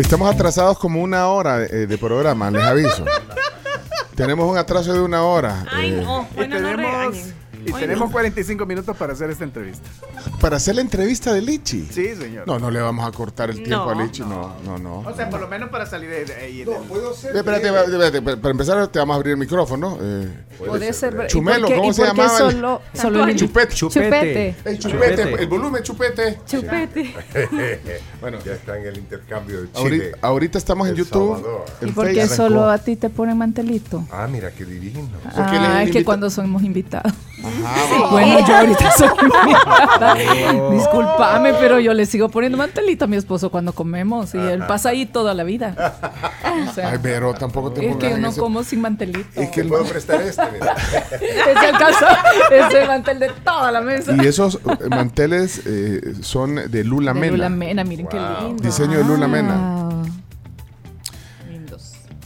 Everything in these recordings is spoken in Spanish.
Estamos atrasados como una hora eh, de programa, les aviso. Tenemos un atraso de una hora. Ay, eh, no, bueno, no tenemos- regañen. Y Ay, tenemos no. 45 minutos para hacer esta entrevista. Para hacer la entrevista de Lichi. Sí, señor. No, no le vamos a cortar el tiempo No. a Lichi. No, no, no. O sea, por lo menos para salir de de ahí. del- Eh, Espérate, va- espérate, para para empezar te vamos a abrir el micrófono. eh. Puede ser. ¿y Chumelo, por qué- ¿cómo y se llamaba el- Solo, solo el Chupete. Chupete. Ey, chupete, el volumen chupete. Chupete. Bueno, Ya está en el intercambio de Chile. ahorita, ahorita estamos en El YouTube. Salvador. ¿Y por qué solo a ti te ponen mantelito? Ah, mira qué divino. Ah, el es que cuando somos invitados. Ajá, Bueno, yo ahorita soy invitada. Disculpame, pero yo le sigo poniendo mantelito a mi esposo cuando comemos y él pasa ahí toda la vida. O sea, Ay, pero tampoco te es que yo no ese- como sin mantelito. Es que puedo prestar este. Ese alcanza ese mantel de toda la mesa. Y esos eh, manteles eh, son de Lula De Mena. Lula Mena, miren qué lindo. Diseño de Lula Mena. Ah.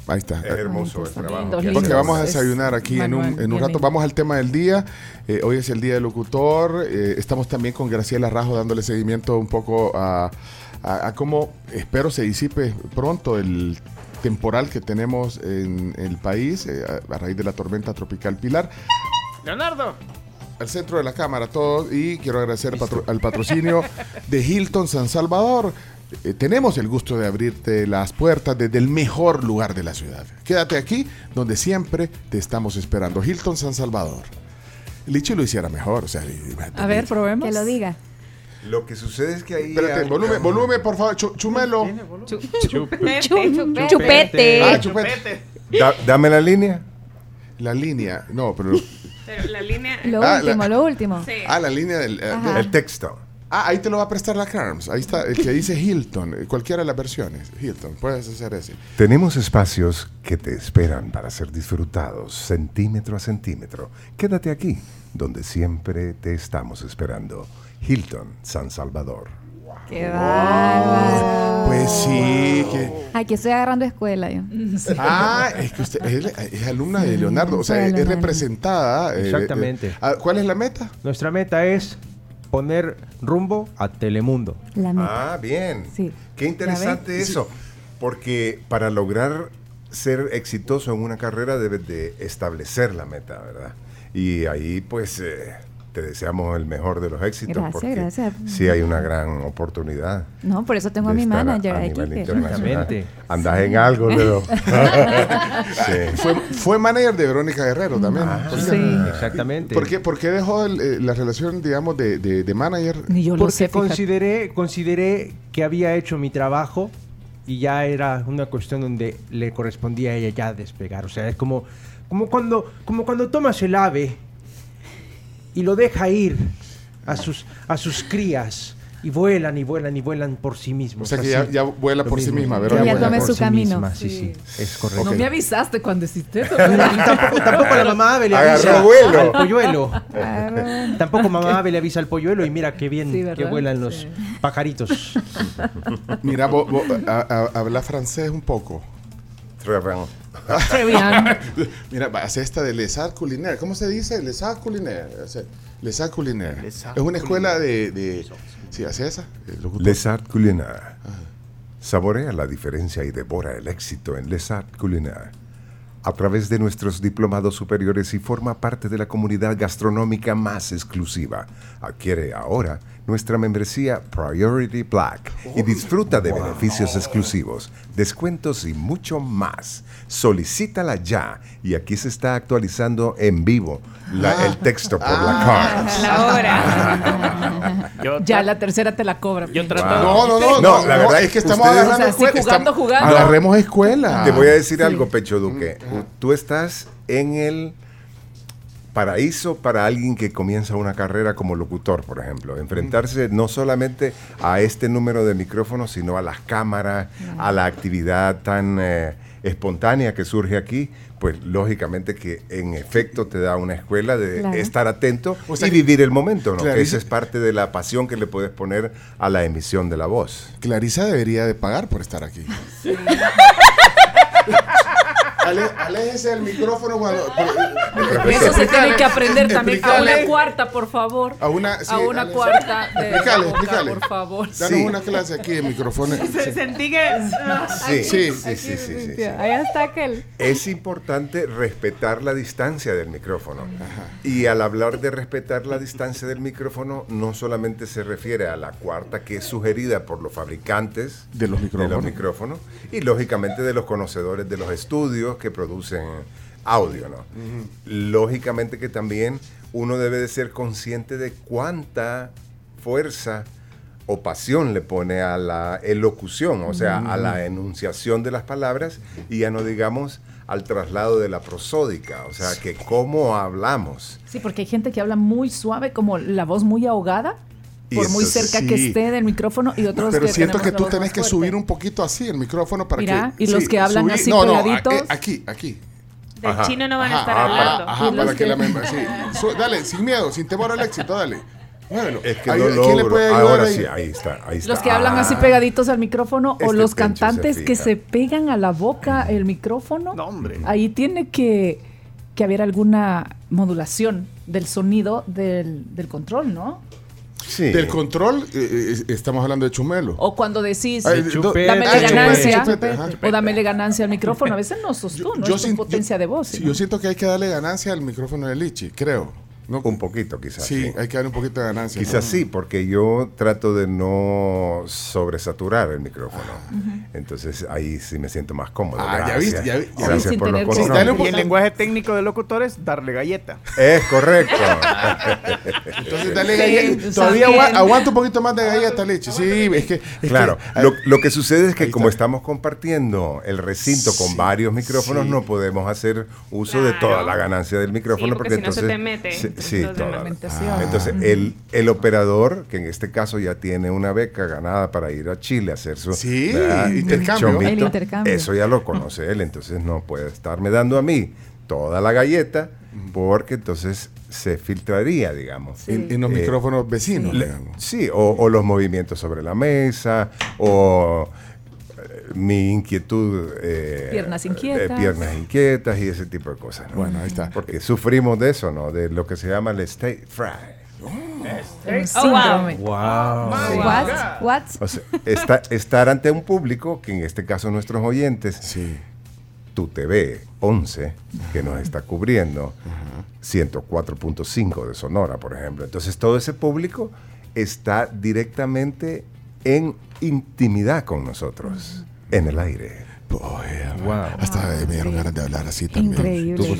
Ahí está. Es hermoso el trabajo. Porque vamos a Es desayunar aquí en un, en un rato. lindo. Vamos al tema del día. Eh, hoy es el día del locutor. Eh, estamos también con Graciela Rajo dándole seguimiento un poco a, a- a cómo espero se disipe pronto el temporal que tenemos en el país eh, a, a raíz de la tormenta tropical Pilar. Leonardo. Al centro de la cámara todos y quiero agradecer patro- al patrocinio de Hilton San Salvador. Eh, tenemos el gusto de abrirte las puertas desde el mejor lugar de la ciudad. Quédate aquí donde siempre te estamos esperando. Hilton San Salvador. Lichi lo hiciera mejor. O sea, A ver, probemos. Que lo diga. Lo que sucede es que ahí. Espérate, hay- volumen, volumen, por favor. Chu- chumelo. Chupete. Chupete. Ah, chupete. Da- dame la línea. La línea. No, pero. Pero la línea. Lo Ah, último, la- lo último. Sí. Ah, la línea del. eh, texto. Ah, ahí te lo va a prestar la Carms. Ahí está, el que dice Hilton. eh, Cualquiera de las versiones. Hilton. Puedes hacer ese. Tenemos espacios que te esperan para ser disfrutados centímetro a centímetro. Quédate aquí, donde siempre te estamos esperando. Hilton, San Salvador. Qué bárbaro. Pues sí, que. Aquí estoy agarrando escuela yo. Ah, es que usted es, es alumna de Leonardo, o sea, es, alumna. representada. eh, Exactamente. eh, ah, ¿Cuál es la meta? Nuestra meta es poner rumbo a Telemundo. La meta. Ah, bien. Sí. Qué interesante eso. Porque para lograr ser exitoso en una carrera debes de establecer la meta, ¿verdad? Y ahí pues eh, te deseamos el mejor de los éxitos. Gracias, porque gracias. Sí hay una gran oportunidad. No, por eso tengo a mi manager a aquí. nivel que- internacional. Exactamente. Andas en algo, Leo. sí. Fue, fue manager de Verónica Guerrero también. ¿Por qué? Sí. Exactamente. ¿Por qué, por qué dejó el, eh, la relación, digamos, de, de- de manager? Ni yo lo Porque sé, consideré, consideré que había hecho mi trabajo y ya era una cuestión donde le correspondía a ella ya despegar. O sea, es como, como, cuando, como cuando tomas el ave y lo deja ir a sus, a sus crías y vuelan y vuelan y vuelan por sí mismos. O sea que ya, ya vuela Lo por sí misma, Ya Verónica. tome su sí camino. misma, Sí, sí, es correcto. No me avisaste cuando hiciste eso. tampoco, tampoco la mamá Ave le avisa vuelo. al polluelo. Ah, Tampoco mamá Ave le avisa al polluelo y mira qué bien Sí, que ¿verdad? vuelan los Sí. pajaritos. Mira, vos, vos, a- a- habla francés un poco. Très bien. Mira, va, hace esta de Les Arts Culinaires. ¿Cómo se dice? Les Arts Culinaires. Hace- Les Es una escuela de, de... Sí, hace esa. el locutor. Les Arts Culinaires. Saborea la diferencia y devora el éxito en Les Arts Culinaires. A través de nuestros diplomados superiores y forma parte de la comunidad gastronómica más exclusiva. Adquiere ahora nuestra membresía Priority Black y disfruta de beneficios exclusivos, descuentos y mucho más. Solicítala ya y aquí se está actualizando en vivo la- el texto por la hora. Yo Ya la tercera te la cobra. Yo trato No, no, no, No, no, la verdad es que estamos agarrando O sea, sí, escuela. jugando, jugando. Agarremos escuela. Te voy a decir algo, Pecho Duque. Tú estás en el paraíso para alguien que comienza una carrera como locutor, por ejemplo. Enfrentarse no solamente a este número de micrófonos, sino a las cámaras, a la actividad tan eh, espontánea que surge aquí, pues lógicamente que en efecto te da una escuela de Claro. estar atento O sea y vivir el momento, ¿no? Que y esa es parte de la pasión que le puedes poner a la emisión de la voz. Clarisa debería de pagar por estar aquí. ale- aléjese del micrófono cuando. Eso se tiene que aprender también. A una cuarta, por favor. A una, sí, a una cuarta de Explícale, la boca, explícale. por favor. Danos Sí. una clase aquí de micrófono. Se- Sentí que. Sí, Sí. sí, sí, sí, sí, sí. Allá está aquel. Es importante respetar la distancia del micrófono. Y al hablar de respetar la distancia del micrófono, no solamente se refiere a la cuarta que es sugerida por los fabricantes De los micrófonos. micrófonos y lógicamente de los conocedores de los estudios que producen audio. ¿no? Lógicamente que también uno debe de ser consciente de cuánta fuerza o pasión le pone a la elocución, o sea, a la enunciación de las palabras y ya no digamos al traslado de la prosódica, o sea, que cómo hablamos. Sí, porque hay gente que habla muy suave, como la voz muy ahogada, por muy cerca que sí. esté del micrófono, y otros Pero que siento que tú tenés que fuerte. subir un poquito así el micrófono para Mira, que. y los que hablan así no, no, pegaditos. a- aquí, aquí. Del Ajá. chino no van a estar ajá, hablando. ajá, para que que- la sí. Su- dale, sin miedo, sin temor al éxito, dale. Muévelo. Es que no ¿Quién le logro. puede ayudar Ahora ahí? sí, ahí está, ahí está. Los que hablan así Ah. pegaditos al micrófono o Este los se cantantes que se pegan a la boca el micrófono. No, hombre. Ahí tiene que, que haber alguna modulación del sonido del, del control, ¿no? Sí. Del control, eh, eh, estamos hablando de Chumelo. O cuando decís, Ay, chupete. chupete, ganancia, chupete, ajá. o dámele ganancia al micrófono. A veces no sos tú, no es tu sin- potencia yo- de voz. sí, yo siento que hay que darle ganancia al micrófono de Lichi, creo. ¿No? Un poquito, quizás. Sí, sí. hay que darle un poquito de ganancia. Quizás ¿no? sí, porque yo trato de no sobresaturar el micrófono. Entonces ahí sí me siento más cómodo. Ah, ya viste, ya vi- ya Gracias por los Sí, controles. dale un Y el lenguaje técnico de locutores, darle galleta. Es correcto. Entonces, dale Sí, galleta. Todavía aguanta un poquito más de galleta, Lichi. Sí, es que. es claro, que- lo, lo que sucede es que como estamos compartiendo el recinto con varios micrófonos, sí. no podemos hacer uso de toda la ganancia del micrófono Sí, porque porque si no se entonces te mete sí, Fragmentación. Entonces, el, el operador, que en este caso ya tiene una beca ganada para ir a Chile a hacer su Sí, intercambio. Chomito, El intercambio. Eso ya lo conoce él, entonces no puede estarme dando a mí toda la galleta porque entonces se filtraría, digamos. En, en los Eh, micrófonos vecinos, Le- digamos. sí, o, o los movimientos sobre la mesa, o mi inquietud. eh, Piernas eh, inquietas. piernas inquietas y ese tipo de cosas. ¿no? Bueno, ahí está. Porque sufrimos de eso, ¿no? De lo que se llama el state fright. Oh, wow. Wow. What? What? O sea, esta- estar ante un público, que en este caso nuestros oyentes, Sí. tu TV 11, que nos está cubriendo, 104.5 de Sonora, por ejemplo. Entonces, todo ese público está directamente en intimidad con nosotros, en el aire. Wow. Hasta me dieron Sí. ganas de hablar así también. Increíble.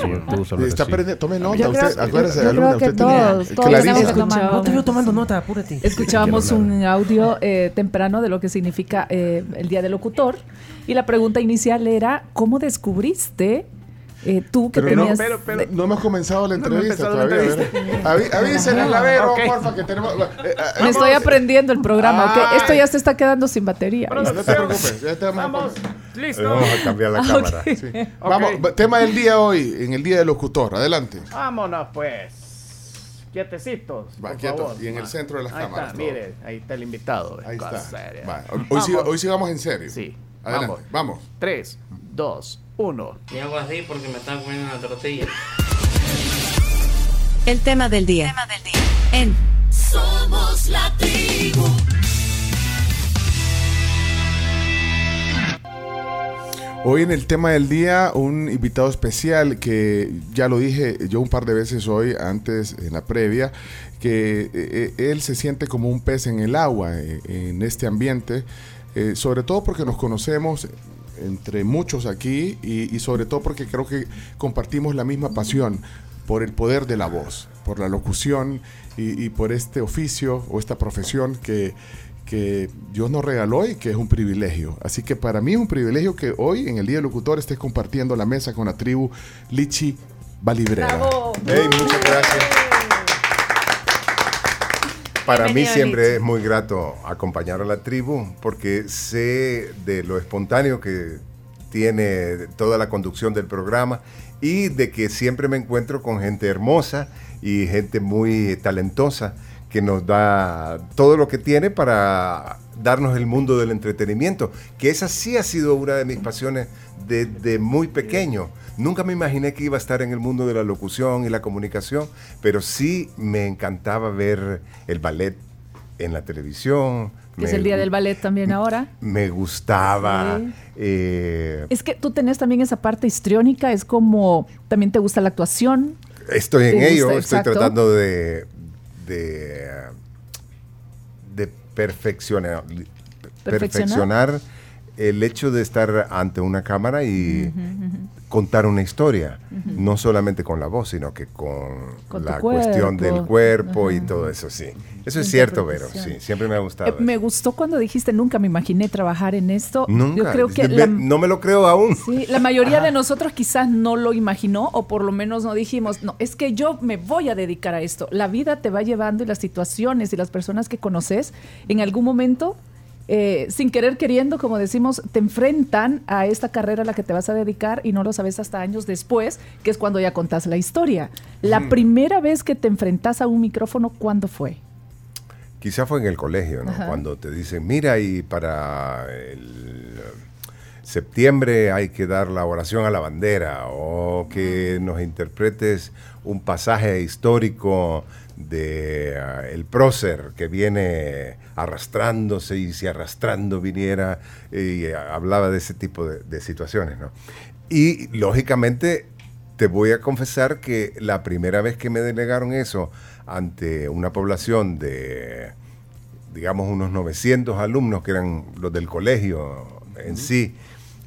Está perdiendo, tome nota, usted, acuérdese, yo alumna, usted tiene todos, Escuchaba- nota. No te veo tomando nota, apúrate. Escuchábamos un audio eh, temprano de lo que significa eh, el Día del Locutor y la pregunta inicial era, ¿cómo descubriste eh, tú que Pero no, tenías... pero- pero- de- No hemos comenzado la No entrevista la todavía. Avísenle al lavero, Ok. porfa, que tenemos... eh, eh, Me estoy vamos. aprendiendo el programa, ¿ok? Ay. Esto ya se está quedando sin batería. No, no te preocupes, ya te vamos Vamos, listo. vamos a cambiar la Ah, cámara. ok. Sí. Vamos, va- tema del día hoy, en el día del locutor. Adelante. Vámonos pues. Quietecitos. Va, por quieto, favor. y en el Va. centro de las ahí cámaras, Está, todo. mire, ahí está el invitado. Ahí está. seria. Va, Hoy, sí, Vamos. hoy sí vamos en serio. Sí. Adelante, vamos. 3, 2, 1. Y hago así porque me están comiendo una tortilla. El tema del día. En Somos la tribu. Hoy en el tema del día, un invitado especial que ya lo dije yo un par de veces hoy, antes en la previa, que eh, eh, él se siente como un pez en el agua eh, en este ambiente, eh, sobre todo porque nos conocemos entre muchos aquí y, y sobre todo porque creo que compartimos la misma pasión por el poder de la voz, por la locución y, y por este oficio o esta profesión que, que Dios nos regaló y que es un privilegio. Así que para mí es un privilegio que hoy, en el Día del Locutor, estés compartiendo la mesa con la tribu Lichi Valibrera. Hey, muchas gracias. Para mí siempre es muy grato acompañar a la tribu porque sé de lo espontáneo que tiene toda la conducción del programa y de que siempre me encuentro con gente hermosa y gente muy talentosa que nos da todo lo que tiene para darnos el mundo del entretenimiento, que esa sí ha sido una de mis pasiones desde muy pequeño. Nunca me imaginé que iba a estar en el mundo de la locución y la comunicación, pero sí me encantaba ver el ballet en la televisión. Que es el día del ballet también ahora. Me gustaba. Sí. eh, Es que tú tenés también esa parte histriónica, es como también te gusta la actuación. Estoy en ello, gusta, estoy exacto. tratando de, de, de perfeccionar, perfeccionar el hecho de estar ante una cámara y contar una historia, no solamente con la voz, sino que con, la cuestión del cuerpo. y todo eso, sí. Eso es cierto, Vero, sí, siempre me ha gustado. Eh, me gustó cuando dijiste nunca me imaginé trabajar en esto. Nunca, Yo creo que me- la, no me lo creo aún. sí, la mayoría de nosotros quizás no lo imaginó o por lo menos no dijimos, no, es que yo me voy a dedicar a esto. La vida te va llevando y las situaciones y las personas que conoces en algún momento, eh, sin querer queriendo, como decimos, te enfrentan a esta carrera a la que te vas a dedicar y no lo sabes hasta años después, que es cuando ya contás la historia. La primera vez que te enfrentas a un micrófono, ¿cuándo fue? Quizá fue en el colegio, ¿no? Ajá. Cuando te dicen, mira, y para el eh, septiembre hay que dar la oración a la bandera, o que nos interpretes un pasaje histórico de ah, el prócer que viene arrastrándose y si arrastrando viniera y eh, hablaba de ese tipo de, de situaciones, ¿no? Y lógicamente te voy a confesar que la primera vez que me delegaron eso ante una población de, digamos, unos 900 alumnos que eran los del colegio en sí,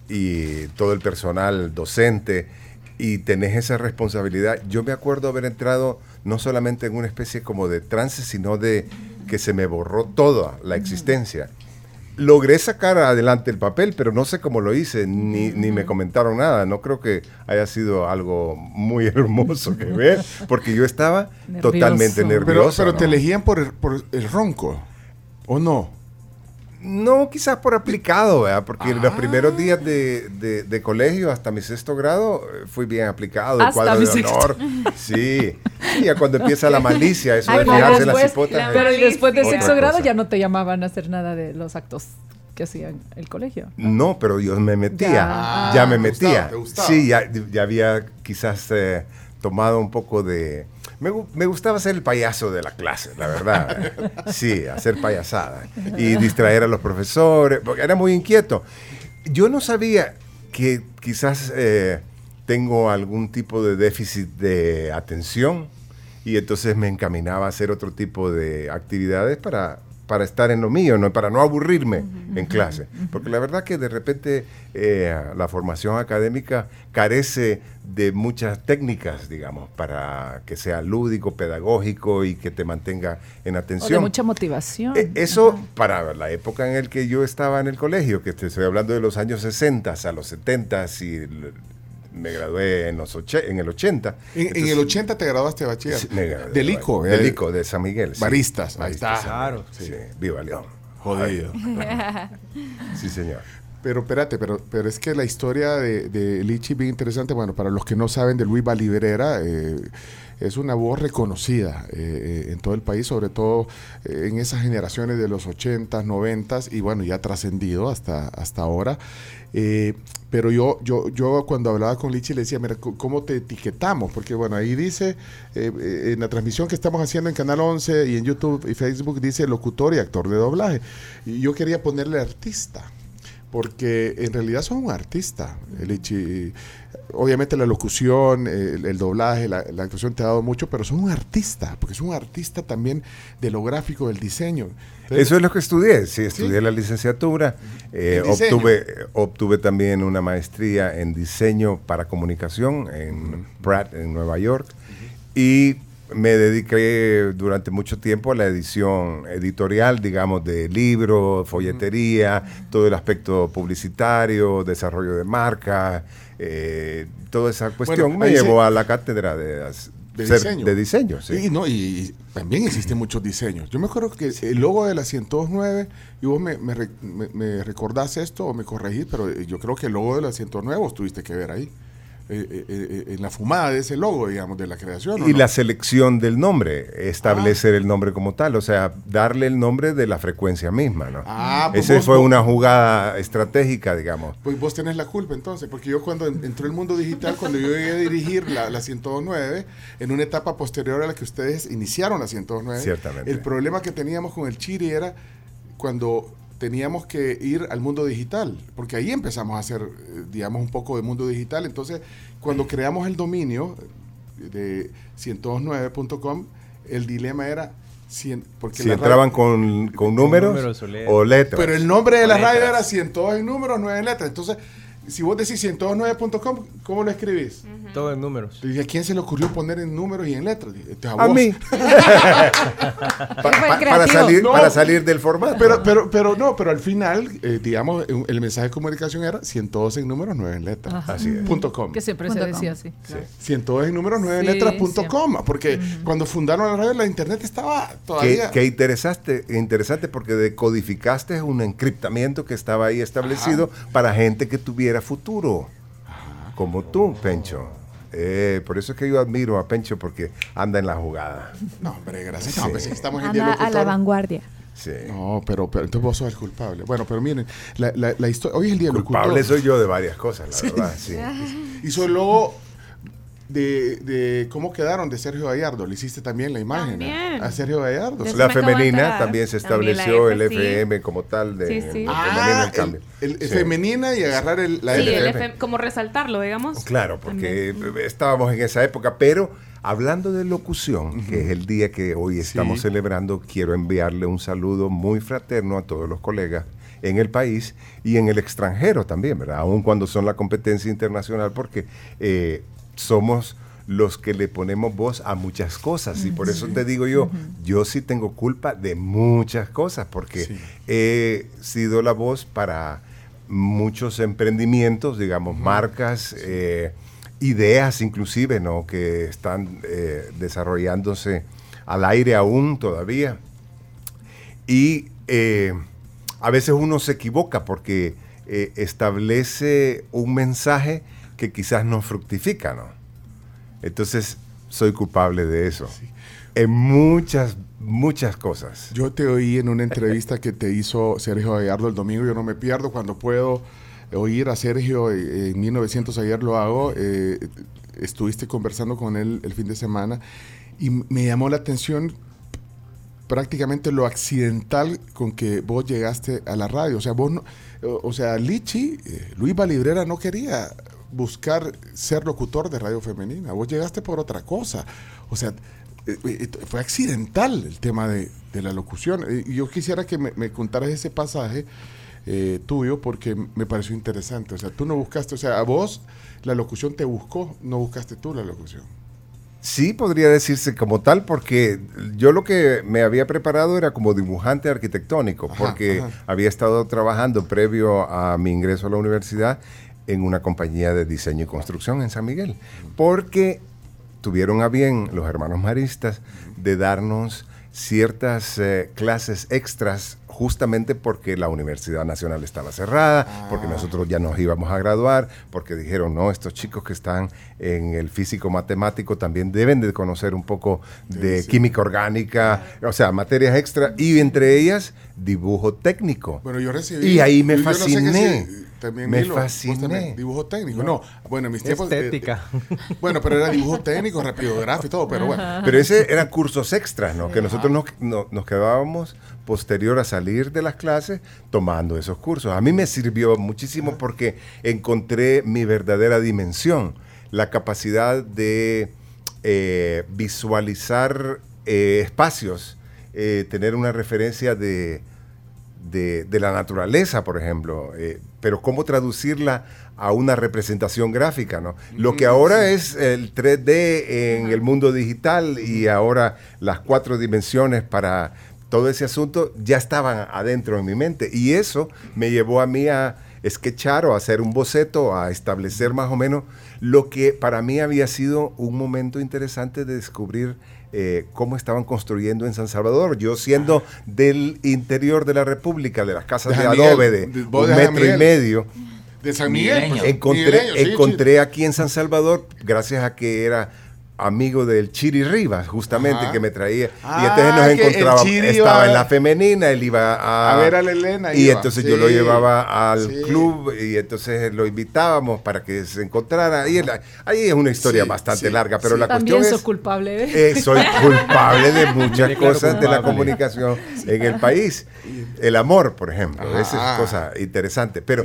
y todo el personal docente, y tenés esa responsabilidad. Yo me acuerdo haber entrado no solamente en una especie como de trance, sino de que se me borró toda la existencia. Logré sacar adelante el papel, pero no sé cómo lo hice, ni, ni me comentaron nada. No creo que haya sido algo muy hermoso que ver, porque yo estaba Nervioso. totalmente Pero, nervioso. pero ¿no? te elegían por el, por el ronco, ¿o no? No, quizás por aplicado, ¿verdad? Porque en los primeros días de, de- de colegio, hasta mi sexto grado, eh, fui bien aplicado, el Hasta cuadro mi de sexto. honor. Sí. Y ya cuando empieza la malicia, eso Ay, de pero fijarse las hipotas. Pero y después de sexto grado ya no te llamaban a hacer nada de los actos que hacían el colegio. No, pero yo me metía, Ya. ya, me Ah, te gustaba, metía. te gustaba. Sí, ya, ya había quizás eh, tomado un poco de... Me, me gustaba ser el payaso de la clase, la verdad. Sí, hacer payasada. Y distraer a los profesores, porque era muy inquieto. Yo no sabía que quizás eh, tengo algún tipo de déficit de atención y entonces me encaminaba a hacer otro tipo de actividades para, para estar en lo mío, ¿no? para no aburrirme en clase. Porque la verdad que de repente eh, la formación académica carece de muchas técnicas, digamos, para que sea lúdico, pedagógico y que te mantenga en O de atención. mucha motivación. Eh, Eso para la época en la que yo estaba en el colegio, que te estoy hablando de los años 60 a los 70 y me gradué en, los oche- en el 80. En, el 80 te graduaste de bachiller. sí, me gradué Del ICO, Del eh, ICO, de San Miguel. sí. Baristas, ahí está. Claro. Sí, viva León. Jodido. Sí, señor. Pero espérate, pero, pero es que la historia de, de Lichi es bien interesante. Bueno, para los que no saben de Luis Valibrera, eh, es una voz reconocida eh, eh, en todo el país, sobre todo eh, en esas generaciones de los 80s, 90s y bueno, ya trascendido hasta, hasta ahora. Eh, pero yo, yo, yo cuando hablaba con Lichi le decía, mira, ¿cómo te etiquetamos? Porque bueno, ahí dice, eh, en la transmisión que estamos haciendo en Canal 11 y en YouTube y Facebook, dice locutor y actor de doblaje. Y yo quería ponerle artista porque en realidad son un artista. Obviamente la locución, el, el doblaje, la, la actuación te ha dado mucho, pero son un artista, porque es un artista también de lo gráfico, del diseño. Entonces, Eso es lo que estudié, sí, estudié la licenciatura, eh, obtuve, obtuve también una maestría en diseño para comunicación en Pratt, en Nueva York, y me dediqué durante mucho tiempo a la edición editorial, digamos, de libros, folletería, todo el aspecto publicitario, desarrollo de marca, eh, toda esa cuestión Bueno, me se- llevó a la cátedra de, as- de ser- diseño. de diseño, sí. Y, no, y, y también existen muchos diseños. Yo me acuerdo que el logo de la 109, y vos me, me, me- me recordás esto o me corregís, pero yo creo que el logo de la 109 vos tuviste que ver ahí. Eh, eh, eh, en la fumada de ese logo, digamos, de la creación. ¿o Y no? la selección del nombre, establecer el nombre como tal, o sea, darle el nombre de la frecuencia misma, ¿no? Ah, pues Esa fue vos- una jugada estratégica, digamos. Pues vos tenés la culpa entonces, porque yo cuando en- entró el mundo digital, cuando yo llegué a dirigir la, la 109, en una etapa posterior a la que ustedes iniciaron la 109, Ciertamente. el problema que teníamos con el Chiri era cuando teníamos que ir al mundo digital, porque ahí empezamos a hacer, eh, digamos, un poco de mundo digital. Entonces, cuando creamos el dominio de 109.com, el dilema era... porque Si entraban radio- con, con números, números o letras. o letras. pero el nombre de la radio letras. era 102 en números, 9 en letras. Entonces, si vos decís 109.com, ¿cómo lo escribís? Todo en números. Y ¿A quién se le ocurrió poner en números y en letras? Este, a vos. mí. Pa- pa- para, salir, No. para salir del formato. Pero, pero, pero no, pero al final, eh, digamos, un- el mensaje de comunicación era 102 en números, 9 en letras. Ajá. Así es. Punto com. Que siempre Punto se decía com. así. 102 en números, 9 en Sí, letras, punto siempre. com. Porque cuando fundaron la radio, la internet estaba todavía. qué interesante, interesante porque decodificaste un encriptamiento que estaba ahí establecido para gente que tuviera futuro, como tú, Pencho. Eh, por eso es que yo admiro a Pencho porque anda en la jugada. No, hombre, gracias. Sí. No, pues, estamos en día Anda a la vanguardia. Sí. No, pero, pero entonces vos sos el culpable. Bueno, pero miren, la, la, la historia. Hoy es el día del Culpable locutor. soy yo de varias cosas, la verdad. Sí. Hizo el logo de, de cómo quedaron de Sergio Gallardo. Le hiciste también la imagen a- También. a Sergio Gallardo. La femenina también se También estableció F, el sí. FM como tal de Sí, sí. el femenino Ah, el cambio. el, el Sí. femenina y agarrar el, la Sí, F. el FM. FM, como resaltarlo, digamos. Claro, porque También. estábamos en esa época, pero hablando de locución, que es el día que hoy estamos Sí. celebrando, quiero enviarle un saludo muy fraterno a todos los colegas en el país y en el extranjero también, ¿verdad? Aun cuando son la competencia internacional, porque eh, somos los que le ponemos voz a muchas cosas y por eso te digo yo, yo sí tengo culpa de muchas cosas porque Sí. he sido la voz para muchos emprendimientos, digamos, marcas, eh, ideas inclusive, ¿no? Que están eh, desarrollándose al aire aún todavía. Y eh, a veces uno se equivoca porque eh, establece un mensaje que quizás no fructifica, ¿no? Entonces, soy culpable de eso. En muchas, muchas cosas. Yo te oí en una entrevista que te hizo Sergio Gallardo el domingo. Yo no me pierdo cuando puedo oír a Sergio. eh, En 1900 ayer lo hago. eh, estuviste conversando con él el fin de semana y me llamó la atención prácticamente lo accidental con que vos llegaste a la radio. O sea, vos no- o sea, Lichi, eh, Luis Valibrera no quería buscar ser locutor de radio femenina. Vos llegaste por otra cosa. O sea, eh, eh, fue accidental el tema de, de la locución. Eh, Y yo quisiera que me, me contaras ese pasaje eh, tuyo porque me pareció interesante. O sea, tú no buscaste, o sea, a vos la locución te buscó, no buscaste tú la locución. Sí, podría decirse como tal, porque yo lo que me había preparado era como dibujante arquitectónico, Ajá, porque ajá. había estado trabajando previo a mi ingreso a la universidad en una compañía de diseño y construcción en San Miguel, porque tuvieron a bien los hermanos maristas de darnos ciertas eh, clases extras justamente porque la Universidad Nacional estaba cerrada, porque nosotros ya nos íbamos a graduar, porque dijeron, no, estos chicos que están en el físico matemático también deben de conocer un poco de química orgánica, o sea, materias extra, y entre ellas dibujo técnico. Bueno, yo recibí. Y ahí me no sé fasciné. si- también Me fasciné. dibujo técnico. No, bueno, en mis tiempos. eh, Estética. bueno, pero era dibujo técnico, rapidografía y todo, pero bueno. Pero ese eran cursos extras, ¿no? Que nosotros nos, no- nos quedábamos posterior a salir de las clases tomando esos cursos. A mí me sirvió muchísimo porque encontré mi verdadera dimensión, la capacidad de eh, visualizar eh, espacios, eh, tener una referencia de, de, de la naturaleza, por ejemplo, pero cómo traducirla a una representación gráfica, ¿no? Lo que ahora es el 3D en el mundo digital y ahora las cuatro dimensiones para todo ese asunto ya estaban adentro en mi mente y eso me llevó a mí a sketchar o a hacer un boceto, a establecer más o menos lo que para mí había sido un momento interesante de descubrir eh, cómo estaban construyendo en San Salvador. Yo siendo del interior de la República, de las casas De adobe de, un de metro y medio. De San Miguel. Pues, Encontré, sí, encontré aquí en San Salvador, gracias a que era amigo del Chiri Rivas, justamente, Ajá. que me traía. Ah, y entonces nos. Chiri Estaba en la femenina, él iba a, A ver a la Elena, Y iba, entonces sí. yo lo llevaba al Sí. club y entonces lo invitábamos para que se encontrara. Ahí, es la- ahí es una historia Sí, bastante sí, larga, pero sí. la También cuestión sos es... culpable. ¿eh? Eh, soy culpable de muchas cosas de la comunicación en el país. El amor, por ejemplo, Ajá. esa es cosa interesante. Pero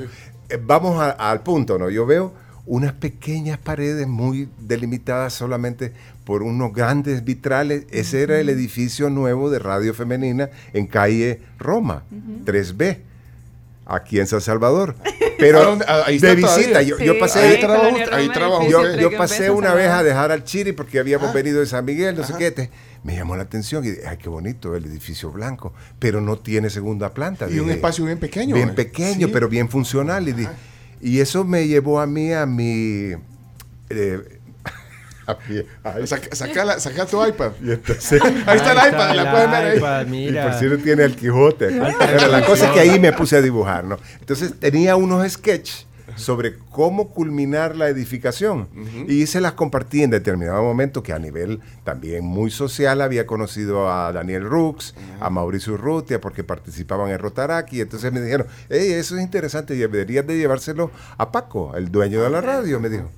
eh, vamos a- al punto, ¿no? Yo veo unas pequeñas paredes muy delimitadas solamente por unos grandes vitrales. Ese era el edificio nuevo de Radio Femenina en calle Roma, 3B. Aquí en San Salvador. ¿A Pero? Ah, ahí de visita, yo, pasé ahí de yo, pasé una vez a dejar al Chiri porque habíamos venido de San Miguel, no sé qué. te- me llamó la atención y dije, ay, qué bonito el edificio blanco, pero no tiene segunda planta. Y un dije. espacio bien pequeño. Bien eh. pequeño, Sí. pero bien funcional. Y, di- y eso me llevó a mí a mi... eh, a ay, Saca, saca la- saca tu iPad. y entonces- Ahí está el iPad, la pueden ver ahí. iPad, y mira. por si no tiene el Quijote. Pero la cosa es que ahí me puse a dibujar, ¿no? Entonces tenía unos sketches sobre cómo culminar la edificación. Y se las compartí en determinado momento que a nivel también muy social había conocido a Daniel Rux, a Mauricio Urrutia porque participaban en Rotaraki y entonces me dijeron, hey, eso es interesante y deberías de llevárselo a Paco, el dueño de la radio, me dijo.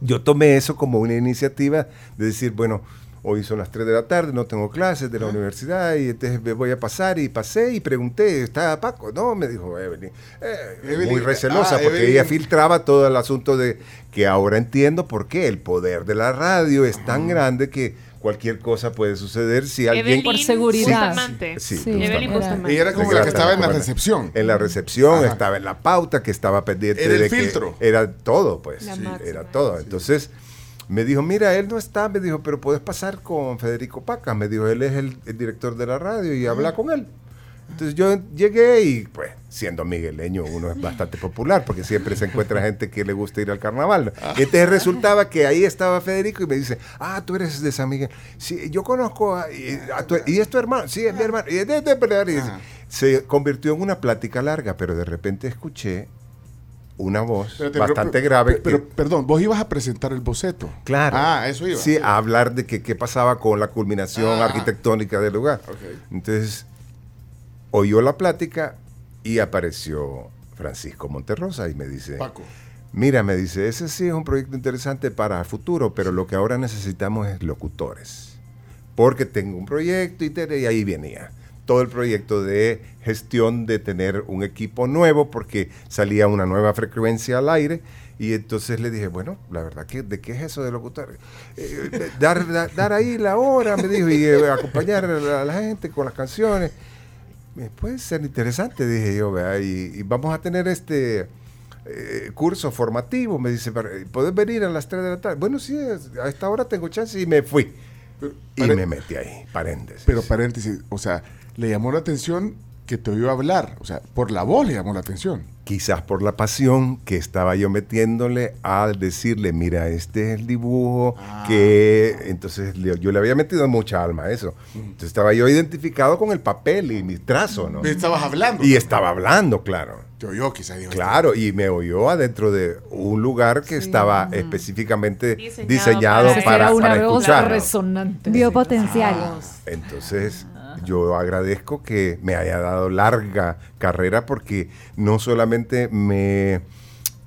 Yo tomé eso como una iniciativa de decir, bueno, hoy son las 3 de la tarde, no tengo clases de la universidad y entonces me voy a pasar y pasé y pregunté, ¿está Paco? No, me dijo Evelyn. Eh, Evelyn, muy recelosa ah, porque Evelyn. ella filtraba todo el asunto de que ahora entiendo por qué el poder de la radio es tan grande que cualquier cosa puede suceder si alguien... Evelyn Por seguridad. Bustamante. Sí, Sí, Evelyn. Y era como la que estaba en la recepción. En la recepción, Ajá. estaba en la pauta, que estaba pendiente Era el de que filtro. era todo, pues. Sí, era todo. Entonces, me dijo, mira, él no está, me dijo, pero puedes pasar con Federico Paca. Me dijo, él es el, el director de la radio y habla con él. Entonces yo llegué y, pues, siendo migueleño, uno es bastante popular porque siempre se encuentra gente que le gusta ir al carnaval. Y entonces resultaba que ahí estaba Federico y me dice, ah, tú eres de San Miguel. Sí, yo conozco a, y, a tu- y es tu hermano. Sí, es mi hermano. Y, de- de- de- y Ajá. se convirtió en una plática larga, pero de repente escuché una voz Espérate, bastante pero- grave. Pero, perdón, vos ibas a presentar el boceto. claro. Ah, eso iba. Sí, a hablar de que, qué pasaba con la culminación Ah. arquitectónica del lugar. Entonces, oyó la plática y apareció Francisco Monterrosa y me dice, Paco. mira, me dice, ese sí es un proyecto interesante para el futuro, pero lo que ahora necesitamos es locutores. Porque tengo un proyecto y, te- y ahí venía. Todo el proyecto de gestión de tener un equipo nuevo porque salía una nueva frecuencia al aire y entonces le dije, bueno, la verdad que de qué es eso de locutor. Eh, eh, dar, dar, dar ahí la hora, me dijo, y eh, acompañar a la, gente con las canciones. Eh, Puede ser interesante, dije yo, vea, y, y vamos a tener este curso formativo. Me dice, "Pero, eh, ¿puedes venir a las 3 de la tarde? Bueno, sí, a esta hora tengo chance y me fui. Pero, Y me metí ahí, paréntesis. pero paréntesis, o sea, le llamó la atención que te oyó hablar. O sea, por la voz le llamó la atención. Quizás por la pasión que estaba yo metiéndole al decirle, mira, este es el dibujo, Ah. que entonces le- yo le había metido mucha alma a eso. Entonces estaba yo identificado con el papel y mi trazo, ¿no? Estabas hablando. Y estaba hablando, claro. Te oyó, quizás. Claro, y me oyó adentro de un lugar que estaba específicamente Diseñado diseñado para- para, una para voz escuchar. resonante. Vio potencial. Entonces, yo agradezco que me haya dado larga carrera porque no solamente me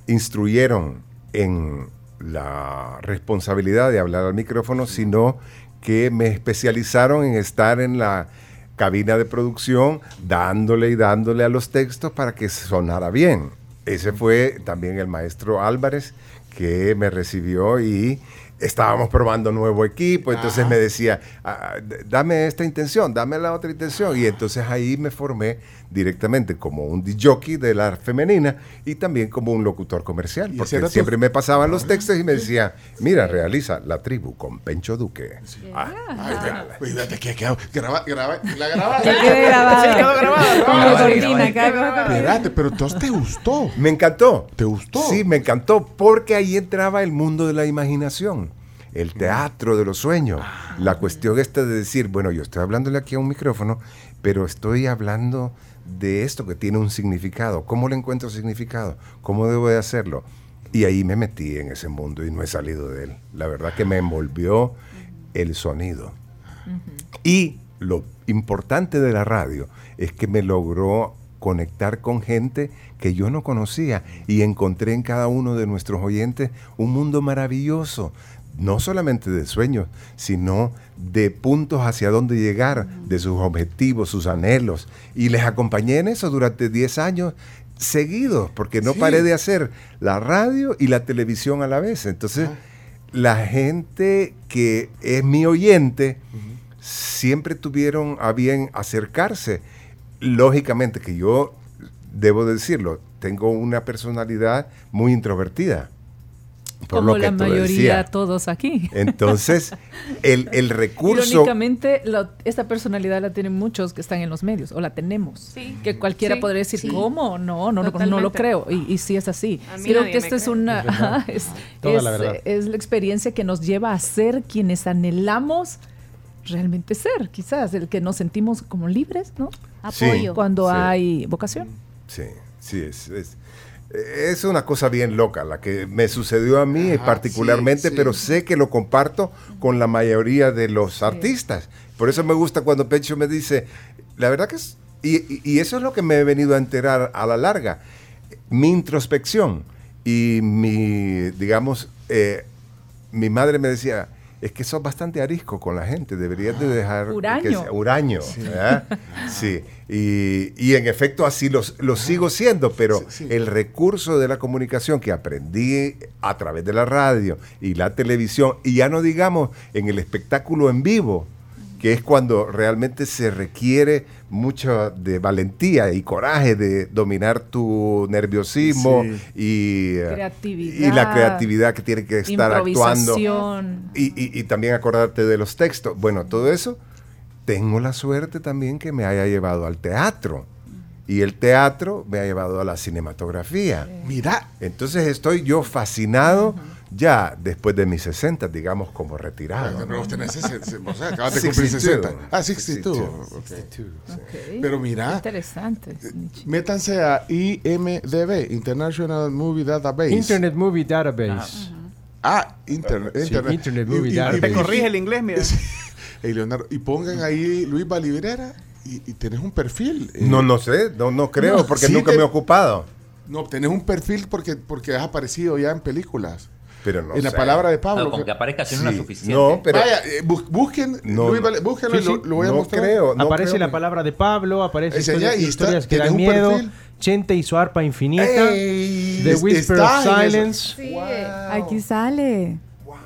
instruyeron en la responsabilidad de hablar al micrófono, sino que me especializaron en estar en la cabina de producción dándole y dándole a los textos para que sonara bien. Ese fue también el maestro Álvarez que me recibió y estábamos probando nuevo equipo, entonces me decía, "Ah, d- dame esta intención, dame la otra intención, y entonces ahí me formé directamente como un jockey de la femenina y también como un locutor comercial, porque siempre me pasaban los textos y me decía, mira, realiza La Tribu con Pencho Duque. Ah, Ay, espera, espérate, que. Graba, graba, la grabada. Espérate, pero entonces te gustó. Me encantó. ¿Te gustó? Sí, me encantó porque ahí entraba el mundo de la imaginación, el teatro de los sueños. La cuestión esta de decir, bueno, yo estoy hablándole aquí a un micrófono, pero estoy hablando de esto que tiene un significado. ¿Cómo le encuentro significado? ¿Cómo debo de hacerlo? Y ahí me metí en ese mundo y no he salido de él. La verdad que me envolvió el sonido. Y lo importante de la radio es que me logró conectar con gente que yo no conocía y encontré en cada uno de nuestros oyentes un mundo maravilloso, no solamente de sueños, sino de puntos hacia dónde llegar, de sus objetivos, sus anhelos. Y les acompañé en eso durante 10 años seguidos, porque no Sí. paré de hacer la radio y la televisión a la vez. Entonces, la gente que es mi oyente, siempre tuvieron a bien acercarse. Lógicamente que yo, debo decirlo, tengo una personalidad muy introvertida. Por Como lo que la mayoría, decías. todos aquí. Entonces, el, el recurso... Irónicamente, lo- esta personalidad la tienen muchos que están en los medios, o la tenemos. Sí. Que cualquiera Sí, podría decir, sí. ¿cómo? No, no, no, no lo Totalmente. creo. Y, y sí es así. Creo que me esta es cree. una. Es verdad. ajá, es, Toda es, la verdad. es la experiencia que nos lleva a ser quienes anhelamos realmente ser, quizás, el que nos sentimos como libres, ¿no? Sí. Apoyo. Cuando Sí. hay vocación. Sí, sí, es, es, es una cosa bien loca la que me sucedió a mí Ajá, particularmente, sí, sí. pero sé que lo comparto con la mayoría de los artistas. Por eso me gusta cuando Pecho me dice, la verdad que es, y, y- y eso es lo que me he venido a enterar a la larga, mi introspección y mi, digamos, eh, mi madre me decía, es que sos bastante arisco con la gente, deberías de dejar... que Huraño. sea-. Sí, y, y en efecto así los, lo sigo siendo, pero Sí, sí. el recurso de la comunicación que aprendí a través de la radio y la televisión, y ya no digamos en el espectáculo en vivo, que es cuando realmente se requiere mucho de valentía y coraje de dominar tu nerviosismo Sí. y, eh, Creatividad. y la creatividad que tiene que estar actuando y, y- y también acordarte de los textos. Bueno, todo eso, tengo la suerte también que me haya llevado al teatro. Y el teatro me ha llevado a la cinematografía. Mira, Entonces estoy yo fascinado ya después de mis 60, digamos, como retirado. ¿no? vos tenés ese- ese- o sea, acabas de cumplir 62. 60. Ah, 62. 62. ok. Ok. Pero mira, Interesante. Métanse a IMDB, International Movie Database. Internet Movie Database. Ah, internet. Sí, internet. Internet Y- Movie y- Database. y- Te corrige el inglés, mira. Ey, Leonardo, y pongan ahí Luis Valibrera y, y tenés un perfil. eh, No, no sé, no, no creo, No, porque sí nunca te- me he ocupado. No, tenés un perfil porque, porque has aparecido ya en películas. Pero no en la sé. palabra de Pablo. Claro, con que- aparezca así no es Sí, suficiente. No, pero Vaya, eh, bus- busquen, No, Luis no. Vale- búsquenlo y Sí, lo, sí. lo voy a no mostrar. creo. no Aparece creo la que- palabra de Pablo, aparece historias, y está- historias que dan miedo, perfil. Chente y su arpa infinita, ¡Ey! The Whisper of. Silence. Sí, aquí sale.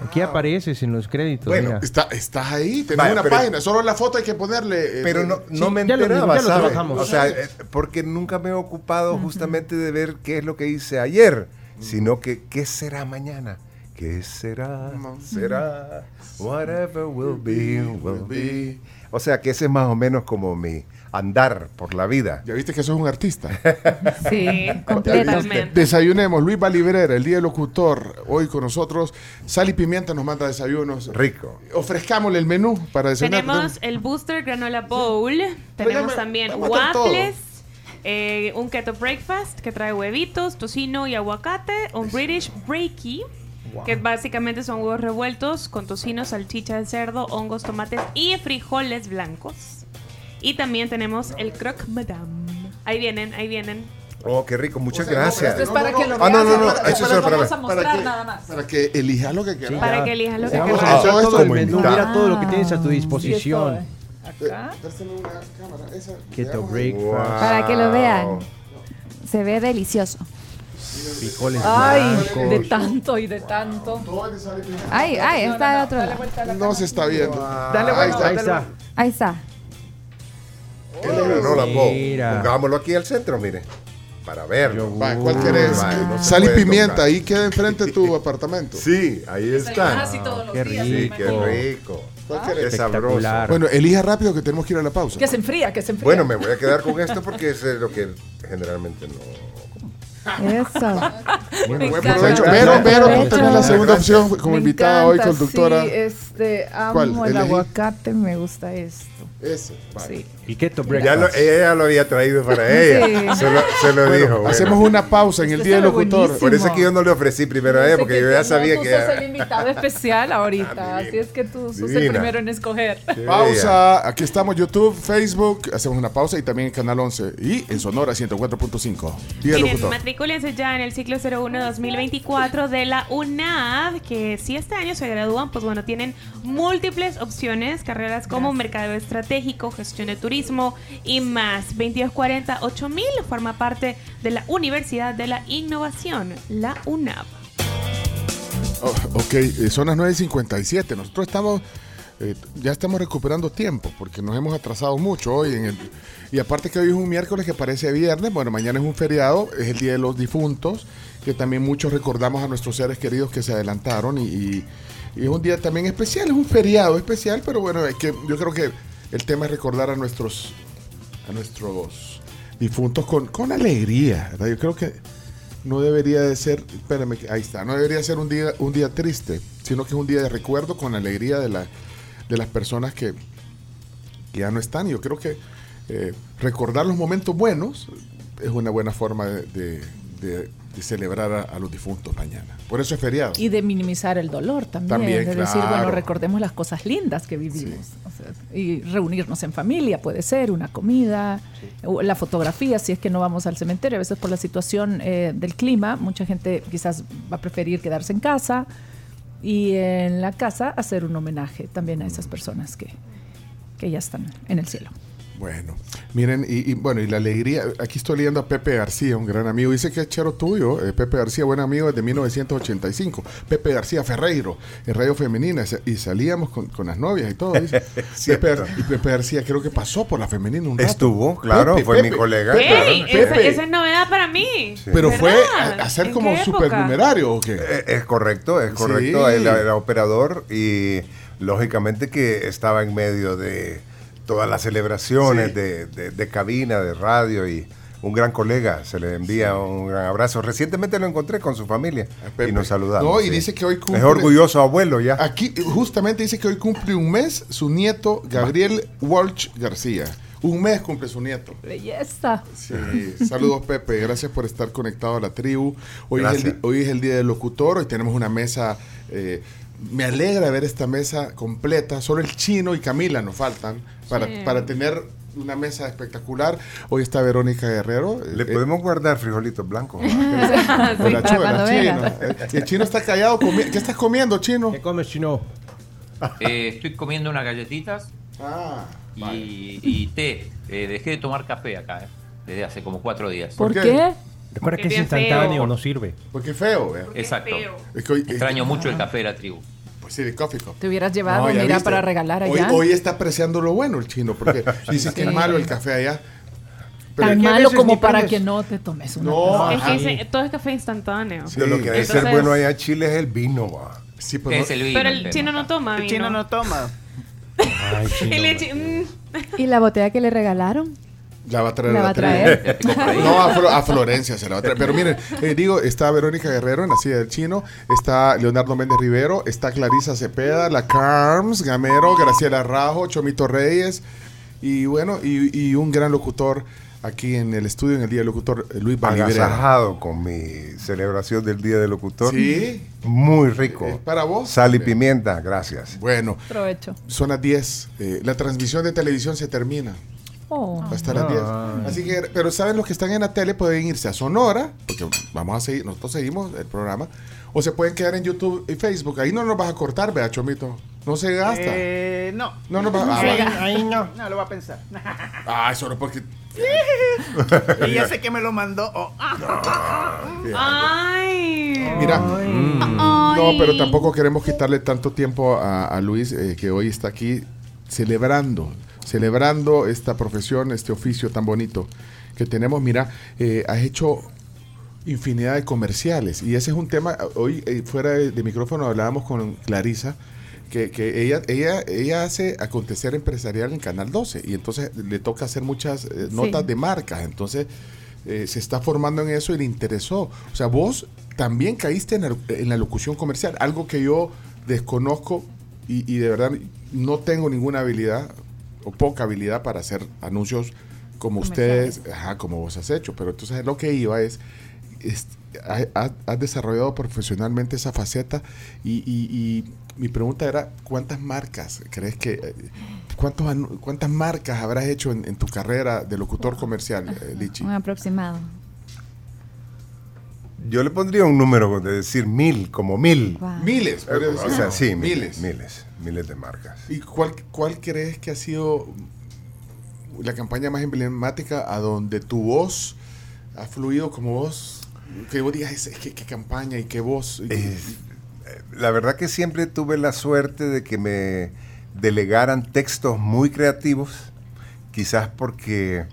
Aquí apareces en los créditos. Bueno, mira. Está, estás ahí, tenés Vaya, una pero- página. Solo la foto hay que ponerle. eh, Pero eh, no, no Sí, me ya lo- enteraba, ya lo ¿sabes? O sea, eh, porque nunca me he ocupado justamente de ver qué es lo que hice ayer, sino que qué será mañana. ¿Qué será? Será. Whatever will be, will be. O sea, que ese es más o menos como mi andar por la vida. Ya viste que sos un artista. Sí, viste. Desayunemos. Luis Valibrera, el día del locutor, hoy con nosotros. Sal y Pimienta nos manda desayunos. Rico. Ofrezcámosle el menú para desayunar. Tenemos el Booster Granola Bowl. Pero ya Tenemos me- también aguantan todo. Eh, un keto breakfast que trae huevitos, tocino y aguacate. Un British breaky. Que básicamente son huevos revueltos con tocino, salchicha de cerdo, hongos, tomates y frijoles blancos. Y también tenemos el croque madame. Ahí vienen, ahí vienen. Oh, qué rico. Muchas O sea, no, gracias. Esto es para que lo Ah, no, no, no, para- eso es para- para- para mostrar que, nada más. para que elijas lo que quieras. Para que elijas lo que Vamos quieras. todo el menú. Mira todo lo que tienes a tu Sí, disposición. eh. Acá. Keto breakfast, Para que lo vean. Se ve delicioso. frijoles Ay, blancos. de tanto y de tanto. Ay, ay, está otro lado. la No se está viendo. Dale Ahí vuelta, está. Ahí está. Ahí está. El granola bowl. Mira. Pongámoslo aquí al centro, mire. Para verlo. Va, ¿Cuál querés? Vale, no se Sal y pimienta, tocar. ahí queda enfrente tu apartamento. Sí, ahí está. Qué Sí, rico. qué rico. ¿Cuál Qué querés? sabroso. Espectacular. Bueno, elija rápido que tenemos que ir a la pausa. Que se enfría, que se enfría. Bueno, me voy a quedar con esto porque es lo que generalmente no. Eso. Buen Me encanta. provecho. Vero, Vero, tú tenés la segunda opción como Me invitada hoy, conductora. Sí, este, amo ¿Cuál? el Elegí. aguacate, me gusta esto. Ese. vale. Sí. El keto Ya breakfast. lo, ella ya lo había traído para ella. Sí. Se lo, se lo Bueno, dijo. bueno. Hacemos una pausa en el Día del Locutor. buenísimo. Por eso es que yo no le ofrecí primero a ella, porque yo ya sabía tú que... sos el invitado especial ahorita, Ah, así es que tú sos el primero en escoger. Qué bella. Pausa. Aquí estamos, YouTube, Facebook. Hacemos una pausa y también en Canal 11. Y en Sonora 104.5. Día del Locutor. matricúlense ya en el ciclo 01-2024 de la UNAV, que si este año se gradúan, pues bueno, tienen múltiples opciones, carreras como mercadeo estratégico, gestión de turismo y más. 2240-8000 forma parte de la Universidad de la Innovación, la UNAV. Oh, ok, eh, son las 9.57. Nosotros estamos, eh, ya estamos recuperando tiempo porque nos hemos atrasado mucho hoy. En el, y aparte que hoy es un miércoles que parece viernes, bueno, mañana es un feriado, es el Día de los Difuntos, que también muchos recordamos a nuestros seres queridos que se adelantaron y, y- es un día también especial, es un feriado especial, pero bueno, hay que, yo creo que el tema es recordar a nuestros, a nuestros difuntos con, con alegría. Yo creo que no debería de ser, espérame, ahí está, no debería ser un día, un día triste, sino que es un día de recuerdo con alegría de, la, de las personas que, ya no están. Yo creo que eh, recordar los momentos buenos es una buena forma de- de celebrar a, a los difuntos mañana. Por eso es feriado. Y de minimizar el dolor también. También, de decir, bueno, recordemos las cosas lindas que vivimos. O sea, y reunirnos en familia, puede ser, una comida, o la fotografía, si es que no vamos al cementerio. A veces por la situación eh, del clima, mucha gente quizás va a preferir quedarse en casa y en la casa hacer un homenaje también a esas personas que, que ya están en el cielo. Bueno, miren, y, y, bueno, y la alegría, aquí estoy leyendo a Pepe García, un gran amigo, dice que es chero tuyo, eh, Pepe García, buen amigo desde 1985, Pepe García Ferreiro, en Radio Femenina, y salíamos con, con las novias y todo, dice. Pepe, y Pepe García creo que pasó por la femenina un rato. Estuvo, claro, fue mi colega. Pepe. esa es novedad para mí. Pero fue a, a ser ¿En como supernumerario o qué? Eh, Es correcto, es Sí. correcto. Él era operador y lógicamente que estaba en medio de todas las celebraciones Sí. de, de- de cabina, de radio y un gran colega. Se le envía un gran abrazo. Recientemente lo encontré con su familia y nos saludamos. No, y sí. dice que hoy cumple- Es orgulloso abuelo ya. Aquí justamente dice que hoy cumple un mes su nieto Gabriel Walsh García. Un mes cumple su nieto. Belleza. Sí, saludos Pepe, gracias por estar conectado a la tribu. Hoy, es el, hoy es el día del locutor, hoy tenemos una mesa, eh, me alegra ver esta mesa completa, solo el chino y Camila nos faltan para, Sí. para tener una mesa espectacular. Hoy está Verónica Guerrero. Le eh, podemos guardar frijolitos blancos. la chuela, chino. Eh, El chino está callado. comi- ¿Qué estás comiendo, chino? ¿Qué comes si no? Eh, estoy comiendo unas galletitas Ah, y, y té. Eh, dejé de tomar café acá, eh, desde hace como cuatro días. ¿Por qué? qué? Recuerda que es instantáneo, feo. no sirve. porque feo, vea. Exacto. feo. Es que hoy- Extraño mucho el café de la tribu. Pues sí, de Coffee Cup. Te hubieras llevado, No, mira, viste. para regalar Hoy, allá. hoy está apreciando lo bueno el chino, porque dice que es Sí. malo el café allá. Pero Tan malo como para que no te tomes una. No. Es que ese- todo es café instantáneo. Sí. Lo que debe ser Entonces- bueno allá en Chile es el vino, va. sí, pues Es no- el vino. Pero el tema. chino no toma El vino. chino no toma. Ay, sí, Y no, le man. chi- mm. ¿Y la botella que le regalaron? La va a traer La a va a tribu. traer. No, a, Flo- a Florencia se la va a traer. Pero miren, eh, digo, está Verónica Guerrero en la silla del chino, está Leonardo Méndez Rivero, está Clarisa Cepeda, la Carms, Gamero, Graciela Rajo, Chomito Reyes, y bueno, y, y un gran locutor aquí en el estudio, en el Día del Locutor, eh, Luis. Agasajado con mi celebración del Día del Locutor. Sí, Muy rico. ¿Es para vos? Sal y pimienta, gracias. bueno, Provecho. son las 10. eh, la transmisión de televisión se termina. Oh. Va a estar a las 10. Así que, pero saben los que están en la tele pueden irse a Sonora, porque vamos a seguir, nosotros seguimos el programa, o se pueden quedar en YouTube y Facebook. Ahí no nos vas a cortar, vea, Chomito. No se gasta. Eh, no. No nos vas a. Ahí, Ah, ahí no. No, lo va a pensar. ah, solo porque. y ya sé que me lo mandó. Oh. Ay. Mira, no, pero tampoco queremos quitarle tanto tiempo a, a Luis, eh, que hoy está aquí celebrando, celebrando esta profesión, este oficio tan bonito que tenemos. Mira, eh, has hecho infinidad de comerciales y ese es un tema, hoy eh, fuera de, de micrófono hablábamos con Clarisa, que, que ella, ella, ella hace acontecer empresarial en Canal 12 y entonces le toca hacer muchas eh, notas Sí. de marcas, entonces eh, se está formando en eso y le interesó. O sea, vos también caíste en la, en la locución comercial, algo que yo desconozco y, y de verdad no tengo ninguna habilidad o poca habilidad para hacer anuncios como ustedes, ajá, como vos has hecho. Pero entonces lo que iba es, es- ha- ha- has desarrollado profesionalmente esa faceta y, y- y mi pregunta era, ¿cuántas marcas crees que, eh, cuántos, anu- cuántas marcas habrás hecho en, en tu carrera de locutor comercial, eh, Lichi? Un aproximado. Yo le pondría un número de decir mil, como mil. Wow. Miles, podría O decir. sea, sí, miles, miles. miles, miles de marcas. ¿Y cuál, cuál crees que ha sido la campaña más emblemática a donde tu voz ha fluido como voz? Que vos digas, "Es- es que- qué campaña y qué voz. y- Eh, La verdad que siempre tuve la suerte de que me delegaran textos muy creativos, quizás porque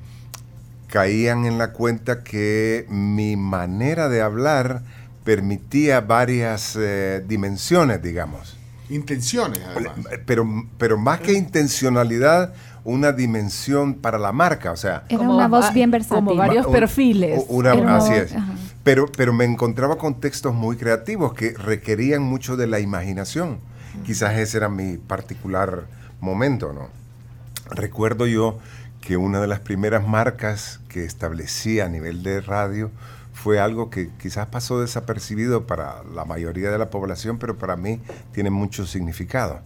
caían en la cuenta que mi manera de hablar permitía varias eh, dimensiones, digamos. Intenciones, además. Pero, pero más que intencionalidad, una dimensión para la marca, o sea, Era una voz bien versátil. como varios un- perfiles. una- una así voz- es. ajá. Pero, pero me encontraba con textos muy creativos que requerían mucho de la imaginación. Quizás ese era mi particular momento, ¿no? Recuerdo yo que una de las primeras marcas que establecí a nivel de radio fue algo que quizás pasó desapercibido para la mayoría de la población, pero para mí tiene mucho significado.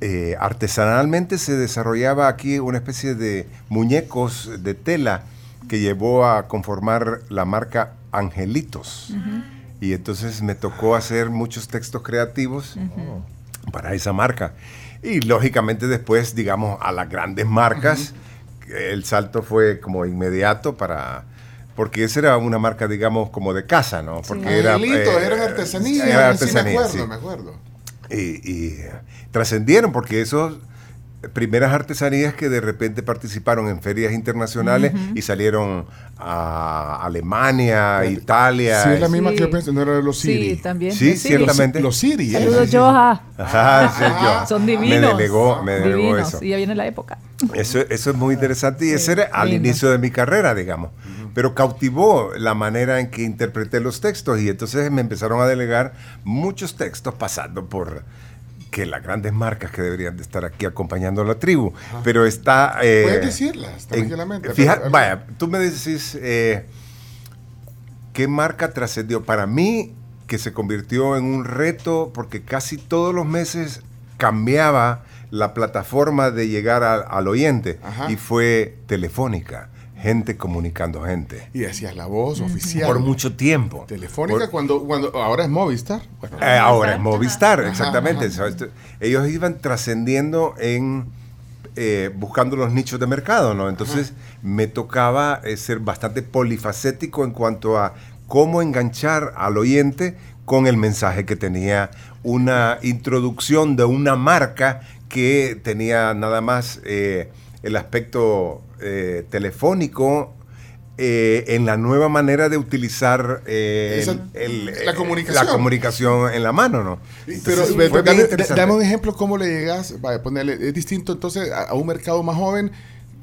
Eh, artesanalmente se desarrollaba aquí una especie de muñecos de tela que llevó a conformar la marca Angelitos. Y entonces me tocó hacer muchos textos creativos para esa marca. Y lógicamente después, digamos, a las grandes marcas, el salto fue como inmediato para... Porque esa era una marca, digamos, como de casa, ¿no? Porque era... Angelitos, eh, eran artesanías. era sí, artesanía, me acuerdo, sí me acuerdo. y, y, eh, trascendieron porque esos primeras artesanías que de repente participaron en ferias internacionales y salieron a Alemania, Italia. Sí, es la misma Sí. que yo pensé, no era de los Siri. Sí, también. Sí, Sí. ciertamente. Los Siri, ¿eh? Saludos, Joha. Ajá, sí, yo- Son Me divinos. delegó, me delegó divinos. eso. Y ya viene la época. Eso, eso es muy interesante y ese era al inicio de mi carrera, digamos. Pero cautivó la manera en que interpreté los textos y entonces me empezaron a delegar muchos textos pasando por que las grandes marcas que deberían de estar aquí acompañando a la tribu. Pero está... eh, Puedes decirlas, en- tranquilamente. fija- Pero- vaya, tú me decís eh, qué marca trascendió. Para mí, que se convirtió en un reto porque casi todos los meses cambiaba la plataforma de llegar a- al oyente Ajá. y fue telefónica, gente comunicando gente. Y hacías la voz oficial. Por mucho tiempo. Telefónica Por- cuando, cuando ahora es Movistar. Bueno, eh, ahora es Movistar, Ajá, exactamente. Ellos iban trascendiendo en eh, buscando los nichos de mercado, ¿no? Entonces me tocaba eh, ser bastante polifacético en cuanto a cómo enganchar al oyente con el mensaje que tenía una introducción de una marca que tenía nada más eh, el aspecto eh, telefónico eh, en la nueva manera de utilizar eh, Esa- el- el- la eh, comunicación. la comunicación en la mano, ¿no? Pero Entonces, fue dame, un ejemplo cómo le llegas, vaya, ponerle, es distinto entonces a, a un mercado más joven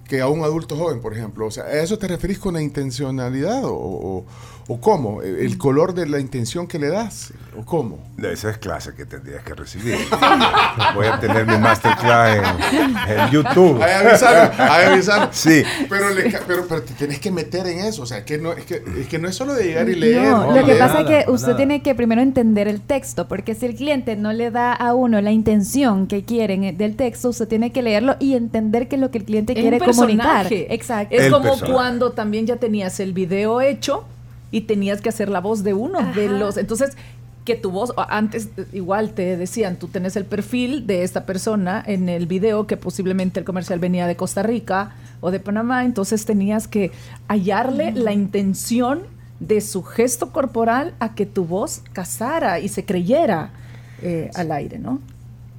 que a un adulto joven, por ejemplo. O sea, ¿a eso te referís con la intencionalidad o, o- o cómo? ¿El color de la intención que le das? ¿O cómo? Esa es clase que tendrías que recibir. Voy a tener mi masterclass en, en YouTube. Ay, avisar, ay, avisar. Sí. Pero, le pero, pero te tienes que meter en eso. O sea, que no, es, que, es que no es solo de llegar y leer. No, ¿no? lo que Leer. pasa es que usted nada. tiene que primero entender el texto, porque si el cliente no le da a uno la intención que quieren eh, del texto, usted tiene que leerlo y entender qué es lo que el cliente Es quiere un comunicar. Exacto. Es El como personaje. cuando también ya tenías el video hecho y tenías que hacer la voz de uno de los. Entonces, que tu voz, o antes eh, igual te decían, tú tenés el perfil de esta persona en el video, que posiblemente el comercial venía de Costa Rica o de Panamá, entonces tenías que hallarle la intención de su gesto corporal a que tu voz casara y se creyera eh, al aire, ¿no?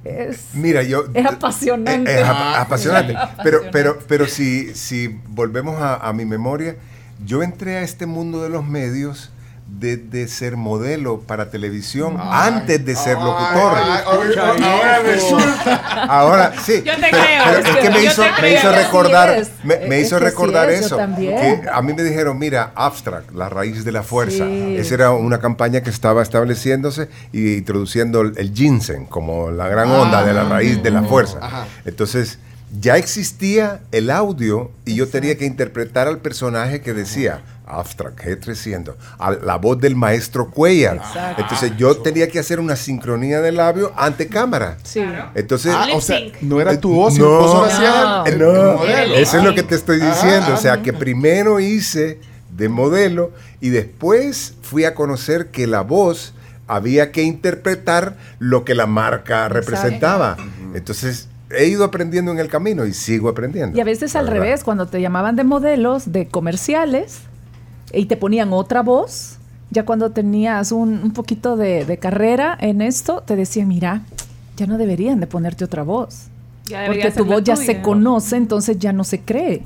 Es, Mira, yo... Es apasionante. Es, es ap- apasionante. Pero, Apasionante. pero, pero si, si volvemos a, a mi memoria, yo entré a este mundo de los medios desde ser modelo para televisión Ay, antes de ser ay, locutor. ay, ay, ahora resulta. Ahora sí. Yo te pero, creo, pero es que me hizo, te me creo. hizo Así recordar, me, me Es hizo recordar es, eso. Que a mí me dijeron, mira, abstract, la raíz de la fuerza. Sí. Esa era una campaña que estaba estableciéndose y introduciendo el, ginseng como la gran Ah. onda de la raíz de la fuerza. Ajá. Entonces ya existía el audio y yo tenía que interpretar al personaje que decía Aftra G300, a la voz del maestro Cuellar. Exacto. Entonces yo tenía que hacer una sincronía de labio ante cámara. Sí. Entonces, Ah, o sea, no era tu voz, No. solo hacías No. el, el no, modelo. eso es Ah. lo que te estoy diciendo. O sea, que primero hice de modelo y después fui a conocer que la voz había que interpretar lo que la marca representaba. Entonces, he ido aprendiendo en el camino y sigo aprendiendo. Y a veces al verdad. revés, cuando te llamaban de modelos, de comerciales, y te ponían otra voz, ya cuando tenías un, un poquito de, de carrera en esto, te decían, mira, ya no deberían de ponerte otra voz. Ya Porque tu voz ya tuya. se conoce, entonces ya no se cree.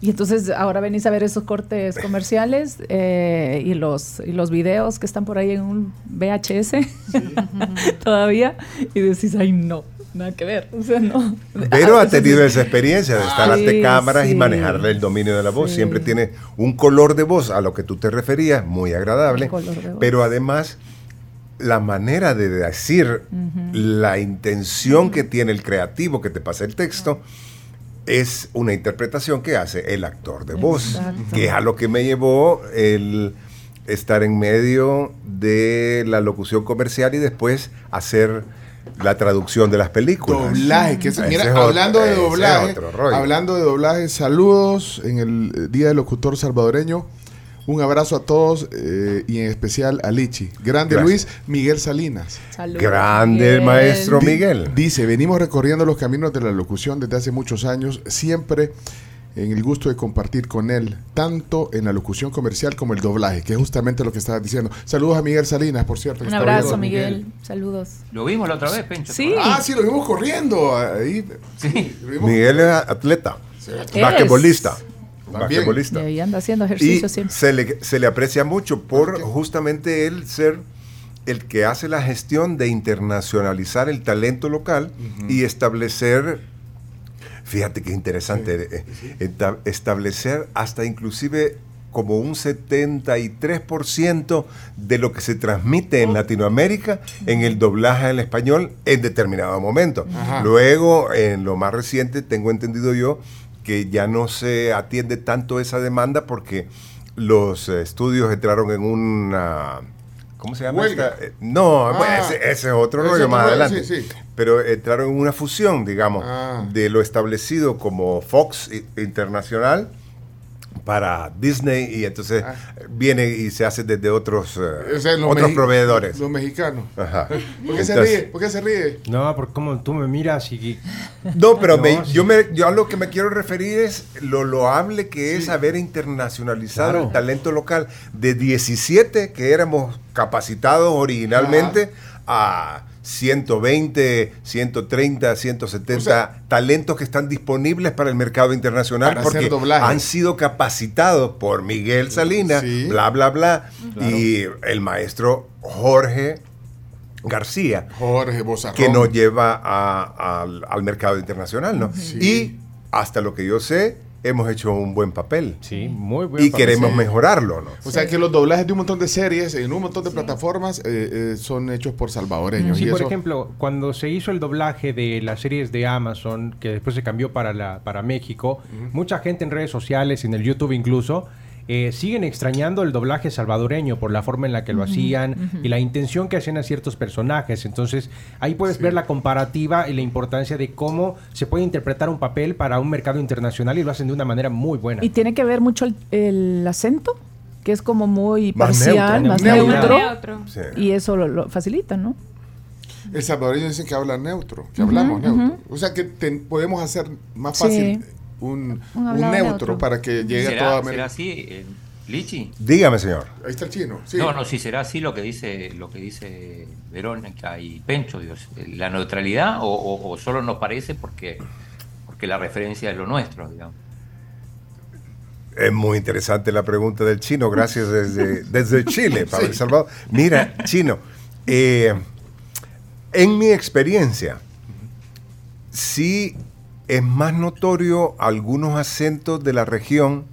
Y entonces ahora venís a ver esos cortes comerciales eh, y, los, y los videos que están por ahí en un VHS todavía y decís, ay no, nada que ver. O sea, no. Pero A ha tenido sí. esa experiencia de estar Sí, ante cámaras y sí. manejarle el dominio de la voz. Siempre tiene un color de voz a lo que tú te referías, muy agradable. Un color de voz. Pero además, la manera de decir, la intención que tiene el creativo que te pasa el texto, es una interpretación que hace el actor de voz, Exacto. que es a lo que me llevó el estar en medio de la locución comercial y después hacer la traducción de las películas. Doblaje, que es- Ese mira, es otro- hablando de doblaje, otro rollo. hablando de doblaje, saludos en el Día del Locutor Salvadoreño. Un abrazo a todos eh, y en especial a Lichi. Grande Gracias. Luis Miguel Salinas. Salud. Grande el Bien. maestro Miguel. Dice, venimos recorriendo los caminos de la locución desde hace muchos años, siempre en el gusto de compartir con él, tanto en la locución comercial como el doblaje, que es justamente lo que estabas diciendo. Saludos a Miguel Salinas, por cierto. Un abrazo. Miguel. Saludos. Lo vimos la otra vez, Pencho. ¿te Sí. Ah, sí, lo vimos corriendo. Ahí. Sí. Vimos- Miguel es atleta, Es. basquetbolista. También. Y Basquetbolista. ahí anda haciendo Y ejercicio siempre. se le, se le aprecia mucho por justamente él ser el que hace la gestión de internacionalizar el talento local y establecer, fíjate qué interesante, eh, esta- establecer hasta inclusive como un 73% de lo que se transmite en Latinoamérica en el doblaje al español en determinado momento. Ajá. Luego, en lo más reciente, tengo entendido yo que ya no se atiende tanto esa demanda porque los estudios entraron en una... ¿Cómo se llama? Esta? Eh, No, Ah. bueno, ese, ese es otro rollo más rollo, adelante. sí, sí. Pero entraron en una fusión, digamos, Ah. de lo establecido como Fox Internacional para Disney y entonces Ah. viene y se hace desde otros, eh, O sea, los otros proveedores. Los mexicanos. Ajá. ¿Por qué se ríe? ¿Por qué se ríe? No, porque como tú me miras y... No, pero me- sí. yo, me, yo a lo que me quiero referir es lo loable que es haber internacionalizado Claro. el talento local de 17 que éramos capacitados originalmente a 120, 130, 170 O sea, talentos que están disponibles para el mercado internacional porque han sido capacitados por Miguel Salinas, Sí. bla, bla, bla, y el maestro Jorge García Jorge Bozarrón. que nos lleva a- al, al mercado internacional, ¿no? Sí. Y hasta lo que yo sé, hemos hecho un buen papel. Sí, muy buen Y papel. queremos sí. mejorarlo, ¿no? O sea que los doblajes de un montón de series en un montón de plataformas eh, eh, son hechos por salvadoreños. Sí, y por eso- ejemplo, cuando se hizo el doblaje de las series de Amazon, que después se cambió para, la, para México, mucha gente en redes sociales, en el YouTube incluso, eh, siguen extrañando el doblaje salvadoreño por la forma en la que lo hacían y la intención que hacían a ciertos personajes. Entonces, ahí puedes ver la comparativa y la importancia de cómo se puede interpretar un papel para un mercado internacional y lo hacen de una manera muy buena. Y tiene que ver mucho el, el acento, que es como muy Más parcial, neutro, más neutro. neutro. Neutro. Sí. Y eso lo, lo facilita, ¿no? El salvadoreño dicen que habla neutro, que hablamos neutro. O sea que ten- podemos hacer más fácil Un neutro, para que llegue a ¿Será, toda será América. así, eh, Lichi? Dígame, señor. Ahí está el chino. Sí. No, no, si será así lo que dice lo que dice Verónica y Pencho, Dios, la neutralidad o, o- o solo nos parece porque porque la referencia es lo nuestro, digamos. Es muy interesante la pregunta del chino. Gracias desde, desde Chile, Pablo El Salvador. Mira, chino, eh, en mi experiencia, sí es más notorio algunos acentos de la región,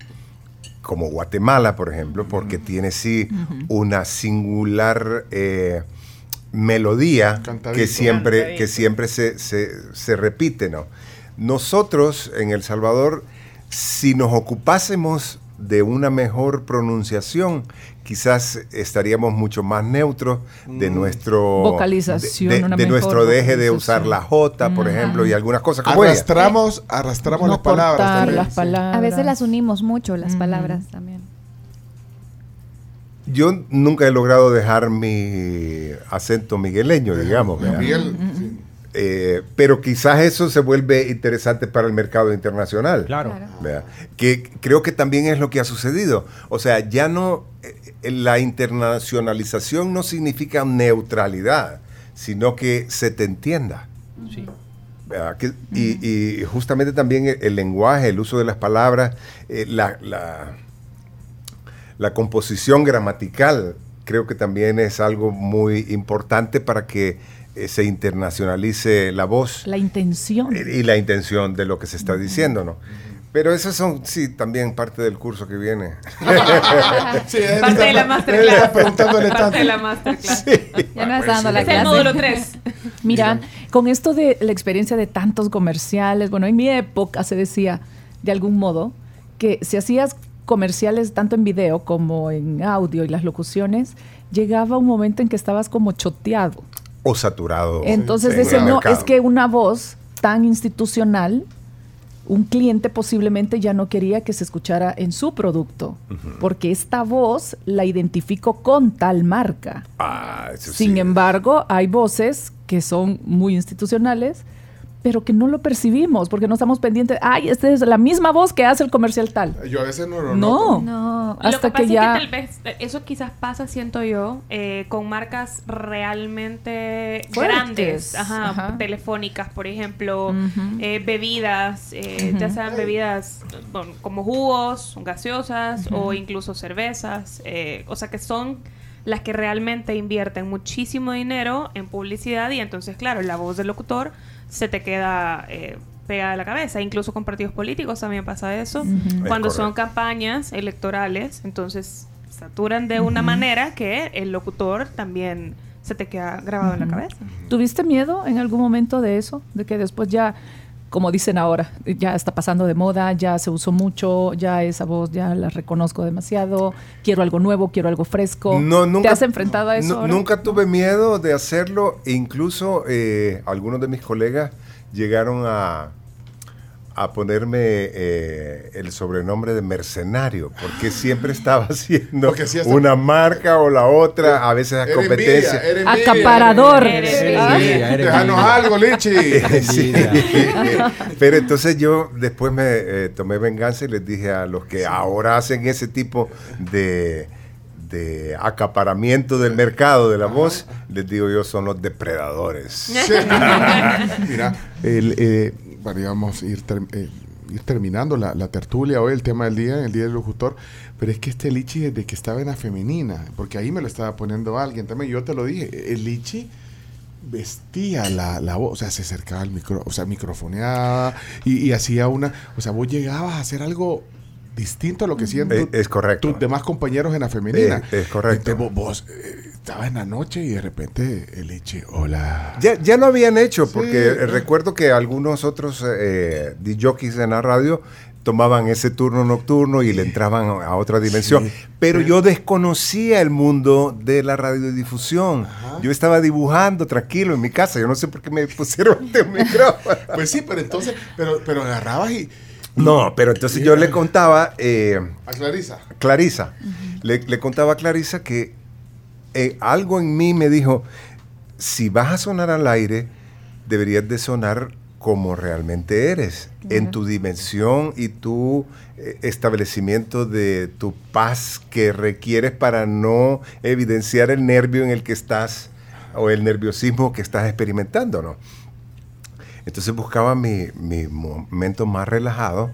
como Guatemala, por ejemplo, porque tiene sí una singular eh, melodía Cantadito. que siempre, Cantadito. que siempre se, se- se repite, ¿no? nosotros en El Salvador, si nos ocupásemos de una mejor pronunciación, quizás estaríamos mucho más neutros de nuestro Vocalización, de, de- una de mejor nuestro deje de usar la J, por ejemplo, y algunas cosas como ella. Arrastramos, arrastramos No las palabras. también, las sí. palabras. A veces las unimos mucho, las Mm. palabras también. Yo nunca he logrado dejar mi acento migueleño, digamos. ¿verdad? Miguel, Mm. Eh, pero quizás eso se vuelve interesante para el mercado internacional. Claro. Que creo que también es lo que ha sucedido. O sea, ya no, eh, la internacionalización no significa neutralidad, sino que se te entienda. Sí. y, y justamente también el, el lenguaje, el uso de las palabras, eh, la, la- la composición gramatical, creo que también es algo muy importante para que eh, se internacionalice la voz La intención. y y la intención de lo que se está diciendo, ¿no? Pero esas son, sí, también parte del curso que viene. Sí, Parte está- de la masterclass. preguntándole Parte tanto. de la masterclass. Ya no está dando la Es el clase. módulo 3. Mira, con esto de la experiencia de tantos comerciales, bueno, en mi época se decía, de algún modo, que si hacías comerciales tanto en video como en audio y las locuciones, llegaba un momento en que estabas como choteado. O saturado. Entonces en el no, mercado. es que una voz tan institucional, un cliente posiblemente ya no quería que se escuchara en su producto, porque esta voz la identifico con tal marca. Ah, Sin sí. embargo, hay voces que son muy institucionales, pero que no lo percibimos porque no estamos pendientes. Ay, esta es la misma voz que hace el comercial tal. Yo a veces no lo No, noto. No. hasta lo que, que, pasa ya. es que tal vez eh, eso quizás pasa, siento yo, eh, con marcas realmente Fuertes. grandes, ajá, Ajá. telefónicas, por ejemplo, eh, bebidas, eh, ya sean bebidas bueno, como jugos, gaseosas o incluso cervezas, eh, o sea que son las que realmente invierten muchísimo dinero en publicidad y entonces, claro, la voz del locutor se te queda eh, pegada a la cabeza. Incluso con partidos políticos también pasa eso. Cuando Es son campañas electorales, entonces saturan de una manera que el locutor también se te queda grabado en la cabeza. ¿Tuviste miedo en algún momento de eso? De que después ya, como dicen ahora, ya está pasando de moda, ya se usó mucho, ya esa voz ya la reconozco demasiado, quiero algo nuevo, quiero algo fresco. No, nunca, ¿Te has enfrentado a eso? ahora? Nunca tuve miedo de hacerlo. Incluso eh, algunos de mis colegas llegaron a, a ponerme eh, el sobrenombre de mercenario, porque siempre estaba haciendo una marca o la otra, a veces a Era competencia. envidia, era envidia. Acaparador. Déjanos algo, Lichi. Sí. Pero entonces yo después me eh, tomé venganza y les dije a los que ahora hacen ese tipo de, de acaparamiento del mercado de la voz, les digo yo, son los depredadores. Mira, el, eh, bueno, íbamos a ir, ter- eh, ir terminando la, la tertulia hoy, el tema del día, el día del locutor. Pero es que este Lichi, desde que estaba en la femenina, porque ahí me lo estaba poniendo alguien también, yo te lo dije, el Lichi vestía la, la voz, o sea, se acercaba al micro, o sea, microfoneaba y, y hacía una, o sea, vos llegabas a hacer algo distinto a lo que hacían Es, tu- es correcto. tus demás compañeros en la femenina. Es- es correcto. Entonces, vos, vos, eh, estabas en la noche y de repente el Lichi, hola. Ya, ya lo habían hecho, porque Sí. eh, recuerdo que algunos otros eh, jockeys en la radio tomaban ese turno nocturno y le entraban a otra dimensión. Sí. Pero yo desconocía el mundo de la radiodifusión. Yo estaba dibujando tranquilo en mi casa. Yo no sé por qué me pusieron este micrófono. Pues sí, pero entonces, pero, pero agarrabas y. No, pero entonces yo le contaba eh, A Clarisa. Clarisa, le, le contaba a Clarisa que eh, algo en mí me dijo, si vas a sonar al aire, deberías de sonar como realmente eres, en tu dimensión y tu eh, establecimiento de tu paz que requieres para no evidenciar el nervio en el que estás o el nerviosismo que estás experimentando, ¿no? Entonces buscaba mi, mi momento más relajado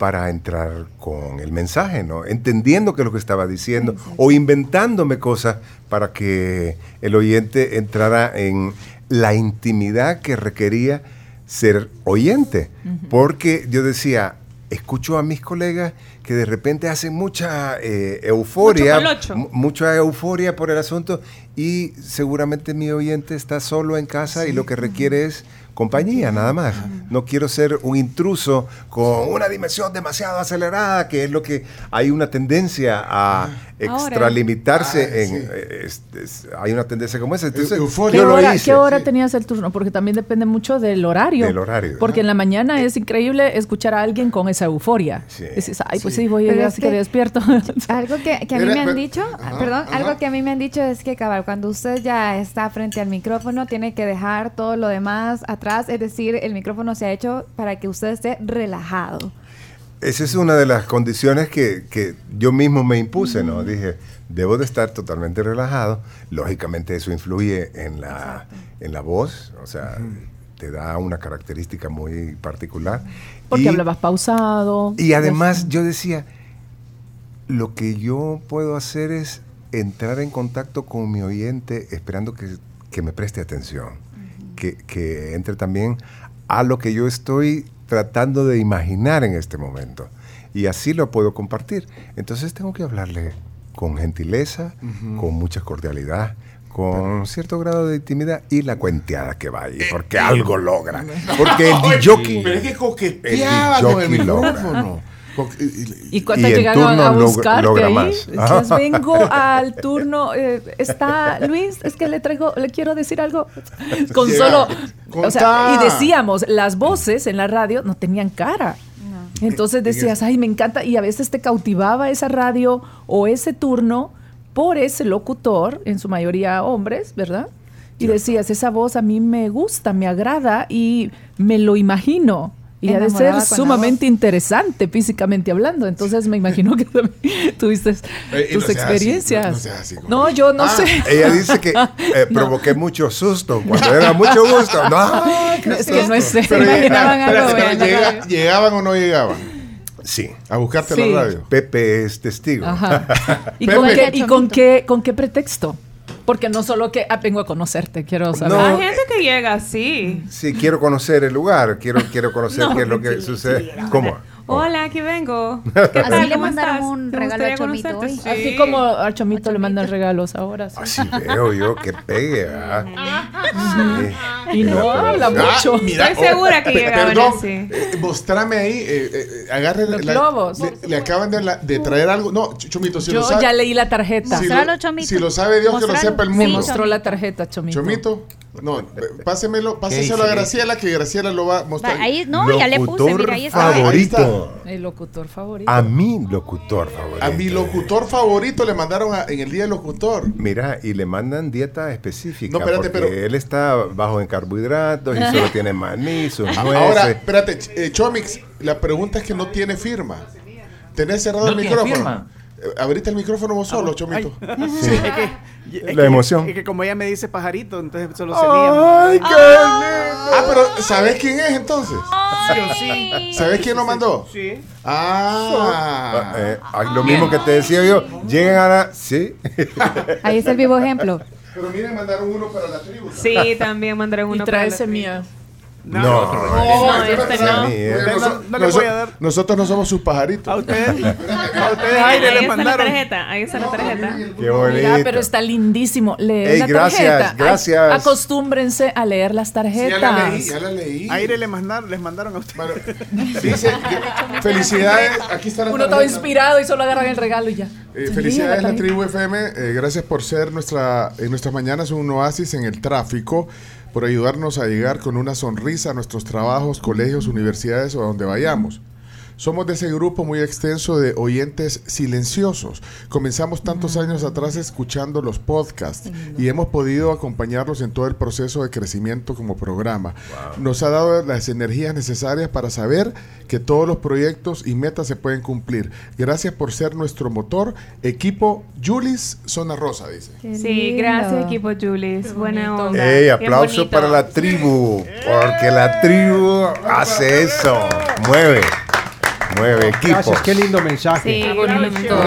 para entrar con el mensaje, ¿no? Entendiendo qué es lo que estaba diciendo o inventándome cosas para que el oyente entrara en la intimidad que requería ser oyente. Porque yo decía, escucho a mis colegas que de repente hacen mucha eh, euforia, Mucho mucha euforia por el asunto y seguramente mi oyente está solo en casa y lo que requiere es compañía, nada más. No quiero ser un intruso con una dimensión demasiado acelerada, que es lo que hay una tendencia a extralimitarse Ah, en... sí. eh, es- es- hay una tendencia como esa. Entonces, euforia. ¿Qué yo lo hora, hice. qué hora tenías el turno? Porque también depende mucho del horario. Del horario. Porque en la mañana es increíble escuchar a alguien con esa euforia. Sí. Dices, ay, pues sí, voy a así que que- despierto. Algo que, que a mí Era- me han pero- dicho, Ajá, perdón, ajá. algo que a mí me han dicho es que cabal, cuando usted ya está frente al micrófono, tiene que dejar todo lo demás atrás, es decir, el micrófono se ha hecho para que usted esté relajado. Esa es una de las condiciones que, que yo mismo me impuse, ¿no? Dije, debo de estar totalmente relajado. Lógicamente eso influye en la, en la voz, o sea, te da una característica muy particular. Porque Y- hablabas pausado. Y además yo decía, lo que yo puedo hacer es entrar en contacto con mi oyente esperando que, que me preste atención, que, que entre también a lo que yo estoy tratando de imaginar en este momento. Y así lo puedo compartir. Entonces tengo que hablarle con gentileza, con mucha cordialidad, con cierto grado de intimidad y la cuenteada que va ahí, porque algo logra. Porque el DJ Pero es que coqueteaba El con el jockey logra. micrófono. Y- y- ¿Y cuántas Y en llegaron a buscarte logra ahí? más. Vengo al turno. eh, está Luis, es que le traigo, le quiero decir algo. Con solo. O sea, y decíamos, las voces en la radio no tenían cara. Entonces decías, ay, me encanta. Y a veces te cautivaba esa radio o ese turno por ese locutor, en su mayoría hombres, ¿verdad? Y decías, esa voz a mí me gusta, me agrada y me lo imagino. Y ha de ser sumamente interesante físicamente hablando. Entonces me imagino que también tuviste Eh, tus no seas así, experiencias. no- no seas así, No, yo no Ah, sé. Ella dice que eh, provoqué mucho susto cuando era mucho gusto. No, No, es que no es sé. Pero, imaginaban ah, algo, pero- llega-. ¿Llegaban o no llegaban? Sí, A buscarte Sí. la radio. Pepe es testigo. Ajá. ¿Y, con qué, y con qué, con qué pretexto? Porque no solo que ah, vengo a conocerte, quiero saber. No. Hay gente que llega así. Sí, quiero conocer el lugar, quiero, quiero conocer qué es lo que sucede. ¿Cómo? Hola, aquí vengo. ¿Qué tal? Así le ¿Cómo mandaron estás? un regalo a Chomito hoy. Sí. Así como a Chomito le mandan regalos ahora. sí. Así veo yo que pegue, ¿verdad? Sí. Y no habla Ah, mucho. mira, Estoy segura que llegaban Perdón, así. eh, mostrame ahí, eh, eh, eh, agarre Los la- globos. Le, le acaban de, la- de traer algo. No, Ch- Chomito, si Yo lo sabe. ya leí la tarjeta. si Mostralo, lo, Chomito. si lo sabe Dios, que lo Mostralo. sepa el Me mundo. mostró la tarjeta, Chomito. Chomito, no, pásemelo, páseselo a Graciela, que Graciela lo va a mostrar. Va, Ahí, no, ya le puse, Locutor mira, ahí está. favorito. El locutor favorito. A mi locutor favorito. A mi locutor favorito le mandaron a- en el día del locutor. Mira, y le mandan dieta específica. No, espérate, porque pero- él está bajo en carbohidratos y solo tiene maní, sus nueces. Ahora, espérate, Ch- eh, Chomix, la pregunta es que no tiene firma. ¿Tenés cerrado ¿No el tiene micrófono? firma? Eh, Abrite el micrófono vos solo, Chomito. Sí. Es La que- emoción. Es que como ella me dice pajarito, entonces solo se mía. ¡Ay, qué Ah, pero ¿sabés quién es entonces? sí. ¿Sabés quién lo mandó? Sí. Ah. Ah, eh, ah, lo mismo que te decía yo, lleguen a la... Sí. Ahí es el vivo ejemplo. Pero miren, mandaron uno para la tribu. Sí, también mandaré uno Y para trae la- ese mía. No, No, este no. Sí, eh. No, no, no le voy a dar. Nosotros no somos sus pajaritos. A ustedes, a ustedes Ahí aire les está la mandaron. tarjeta, ahí está la tarjeta. Qué bonito. Mira, pero está lindísimo. Lee Ey, la gracias, tarjeta. Ay, gracias. acostúmbrense a leer las Sí, ya la tarjetas. leí, ya la leí. Aire les mandaron, les mandaron a ustedes. Bueno, felicidades, aquí está la Uno todo tarjeta. inspirado y solo agarran el regalo y ya. Eh, felicidades la la tarjeta. tribu FM, eh, gracias por ser nuestra en nuestras mañanas un oasis en el tráfico, por ayudarnos a llegar con una sonrisa a nuestros trabajos, colegios, universidades o a donde vayamos. Somos de ese grupo muy extenso de oyentes silenciosos. Comenzamos tantos años atrás escuchando los podcasts y hemos podido acompañarlos en todo el proceso de crecimiento como programa. Nos ha dado las energías necesarias para saber que todos los proyectos y metas se pueden cumplir. Gracias por ser nuestro motor. Equipo Julis Zona Rosa, dice. Sí, gracias equipo Julis, buena onda. Ey, Qué aplauso para la tribu, porque la tribu hace eso, mueve, mueve equipo. Gracias, qué lindo mensaje. Sí, Qué bonito.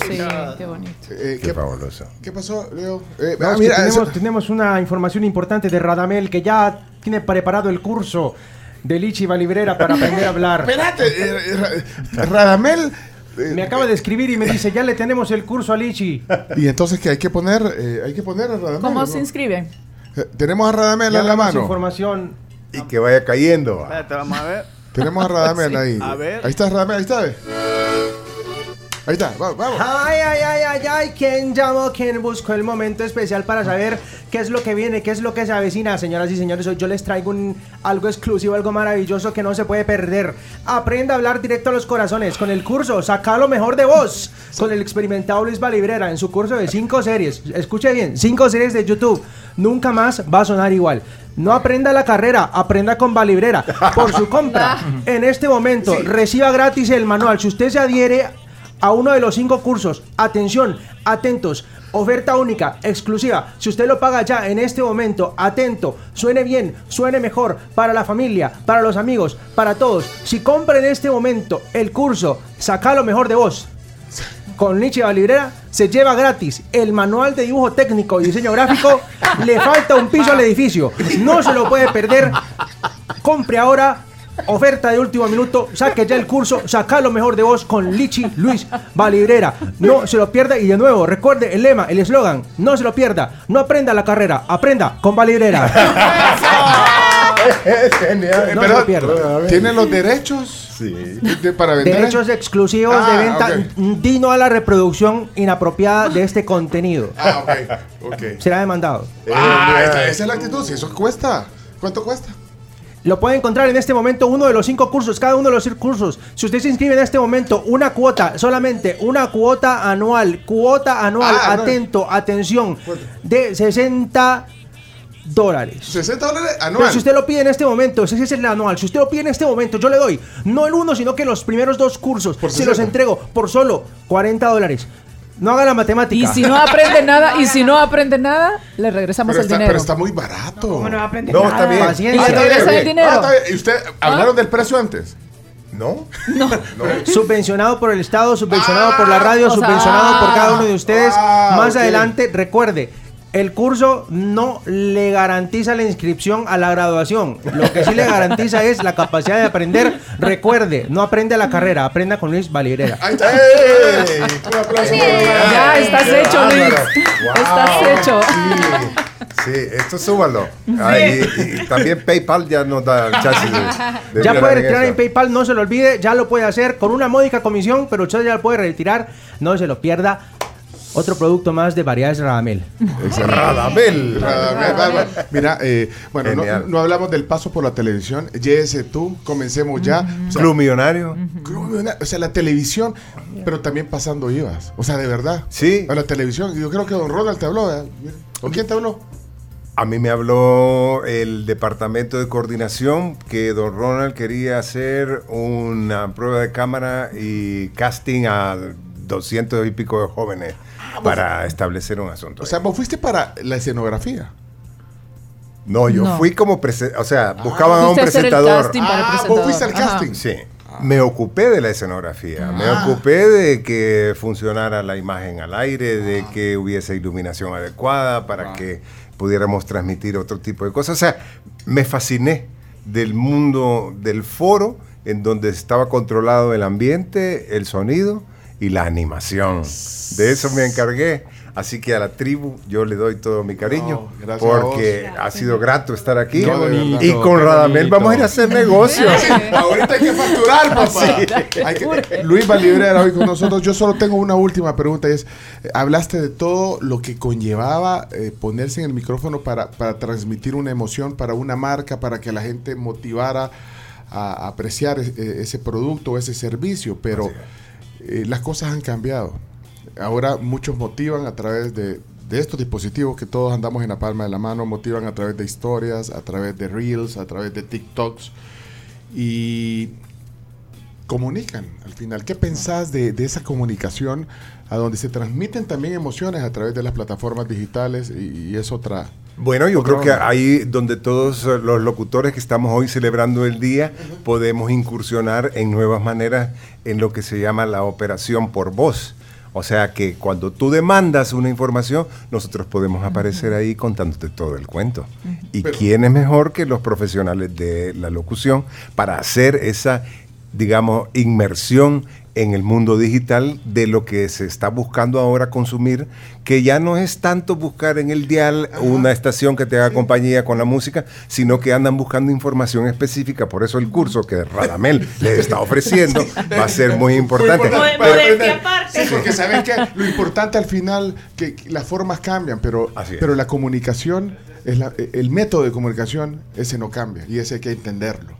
Sí, qué bonito. Eh, Qué ¿qué, fabuloso. qué pasó, Leo? Eh, No, ah, mira, tenemos, eso- tenemos una información importante de Radamel que ya tiene preparado el curso de Lichi Valibrera para aprender a hablar. Espérate, eh, eh, Ra- Radamel. eh, Me acaba de escribir y me dice, ya le tenemos el curso a Lichi. Y entonces que hay que poner, eh, hay que poner a Radamel. ¿Cómo ¿no? se inscriben? Eh, Tenemos a Radamel Ya en la mano. información. Y que vaya cayendo. Espérate, vamos a ver. Tenemos a Radamel ahí. A ver. Ahí está Radamel, ahí está. Ahí está, va- vamos. Ay, ay, ay, ay, ay, ¿quién llamó? ¿Quién buscó el momento especial para saber qué es lo que viene, qué es lo que se avecina? Señoras y señores, hoy yo les traigo un, algo exclusivo, algo maravilloso que no se puede perder. Aprenda a hablar directo a los corazones con el curso Saca lo mejor de vos, con el experimentado Luis Valibrera en su curso de cinco series. Escuche bien, cinco series de YouTube. Nunca más va a sonar igual. No aprenda la carrera, aprenda con Valibrera. Por su compra, en este momento, reciba gratis el manual. Si usted se adhiere a uno de los cinco cursos. Atención, atentos. Oferta única, exclusiva. Si usted lo paga ya en este momento, atento, suene bien, suene mejor para la familia, para los amigos, para todos. Si compra en este momento el curso, saca lo mejor de vos. Con Nietzsche Valibrera se lleva gratis el manual de dibujo técnico y diseño gráfico. Le falta un piso al edificio. No se lo puede perder. Compre ahora. Oferta de último minuto, saque ya el curso, saca lo mejor de vos con Lichi Luis Valibrera. No se lo pierda y de nuevo, recuerde el lema, el eslogan, no se lo pierda, no aprenda la carrera, aprenda con Valibrera. Es genial. No se lo pierda. ¿Tiene los derechos Sí. de- para vender? Derechos exclusivos Ah, de venta, ok. dino a la reproducción inapropiada de este contenido. Ah, ok, ok. Será demandado. Ah, esa, esa es la actitud, si eso cuesta. ¿Cuánto cuesta? Lo puede encontrar en este momento uno de los cinco cursos, cada uno de los cinco cursos. Si usted se inscribe en este momento, una cuota, solamente una cuota anual, cuota anual, Ah, no. atento, atención, de 60 dólares. 60 dólares Pero anual. si usted lo pide en este momento, ese es el anual. Si usted lo pide en este momento, yo le doy no el uno, sino que los primeros dos cursos Por se los 60. entrego por solo 40 dólares. No haga la matemática. Y si no aprende nada, y si no aprende nada, le regresamos pero, el está, dinero. pero está muy barato. ¿Cómo no va a aprender No, nada? está bien. Paciencia. Y Ah, se está regresa el dinero. Ah. ¿Y usted hablaron del precio antes? ¿No? Subvencionado por el Estado, subvencionado por la radio, subvencionado por cada uno de ustedes. ah, Más adelante, recuerde, el curso no le garantiza la inscripción a la graduación. Lo que sí le garantiza es la capacidad de aprender. Recuerde, no aprende la carrera, aprenda con Luis está. ¡Ey! Un aplauso. Ya estás hecho, Luis. Estás hecho. Sí, esto súbalo. Ah, y, y también PayPal ya nos da chance de, de Ya puede retirar eso. en PayPal, no se lo olvide, ya lo puede hacer con una módica comisión, pero usted ya lo puede retirar, no se lo pierda. Otro producto más de variedades Radamel. Radamel. Radamel. Mira, eh, bueno, no, hablamos del paso por la televisión. Llévese tú, comencemos ya. O sea, Club Millonario. Club Millonario, o sea, la televisión, pero también pasando IVAs. O sea, de verdad. Sí. A la televisión. Yo creo que don Ronald te habló. ¿verdad? ¿Con quién te habló? A mí me habló el departamento de coordinación que don Ronald quería hacer una prueba de cámara y casting a 200 y pico de jóvenes para establecer un asunto. O sea, vos fuiste para la escenografía. no, yo No. fui como o sea, buscaban a un presentador. casting para el Ah, vos fuiste al Ajá. casting. Sí. Me ocupé de la escenografía, me Ah. ocupé de que funcionara la imagen al aire, de que hubiese iluminación adecuada para que pudiéramos transmitir otro tipo de cosas. O sea, me fasciné del mundo del foro en donde estaba controlado el ambiente, el sonido y la animación. De eso me encargué. Así que a la tribu yo le doy todo mi cariño No, a porque ha sido grato estar aquí. Bonito, y con Radamel vamos a ir a hacer negocios. Ahorita hay que facturar, papá. Hay que- Luis Valibrera hoy con nosotros. Yo solo tengo una última pregunta y es, eh, hablaste de todo lo que conllevaba eh, ponerse en el micrófono para, para transmitir una emoción para una marca, para que la gente motivara a, a apreciar es- eh, ese producto o ese servicio, pero eh, las cosas han cambiado. Ahora muchos motivan a través de, de estos dispositivos que todos andamos en la palma de la mano, motivan a través de historias, a través de reels, a través de TikToks y comunican al final. ¿Qué pensás de, de esa comunicación a donde se transmiten también emociones a través de las plataformas digitales y, y es otra... Bueno, yo creo que ahí donde todos los locutores que estamos hoy celebrando el día podemos incursionar en nuevas maneras en lo que se llama la operación por voz. O sea que cuando tú demandas una información, nosotros podemos aparecer ahí contándote todo el cuento. ¿Y Pero- quién es mejor que los profesionales de la locución para hacer esa, digamos, inmersión en el mundo digital de lo que se está buscando ahora consumir, que ya no es tanto buscar en el dial una estación que te haga compañía con la música, sino que andan buscando información específica. Por eso el curso que Radamel les está ofreciendo va a ser muy importante. Sí, porque saben que lo importante al final, que las formas cambian, pero, Así es. pero la comunicación, es la- el método de comunicación, ese no cambia y ese hay que entenderlo.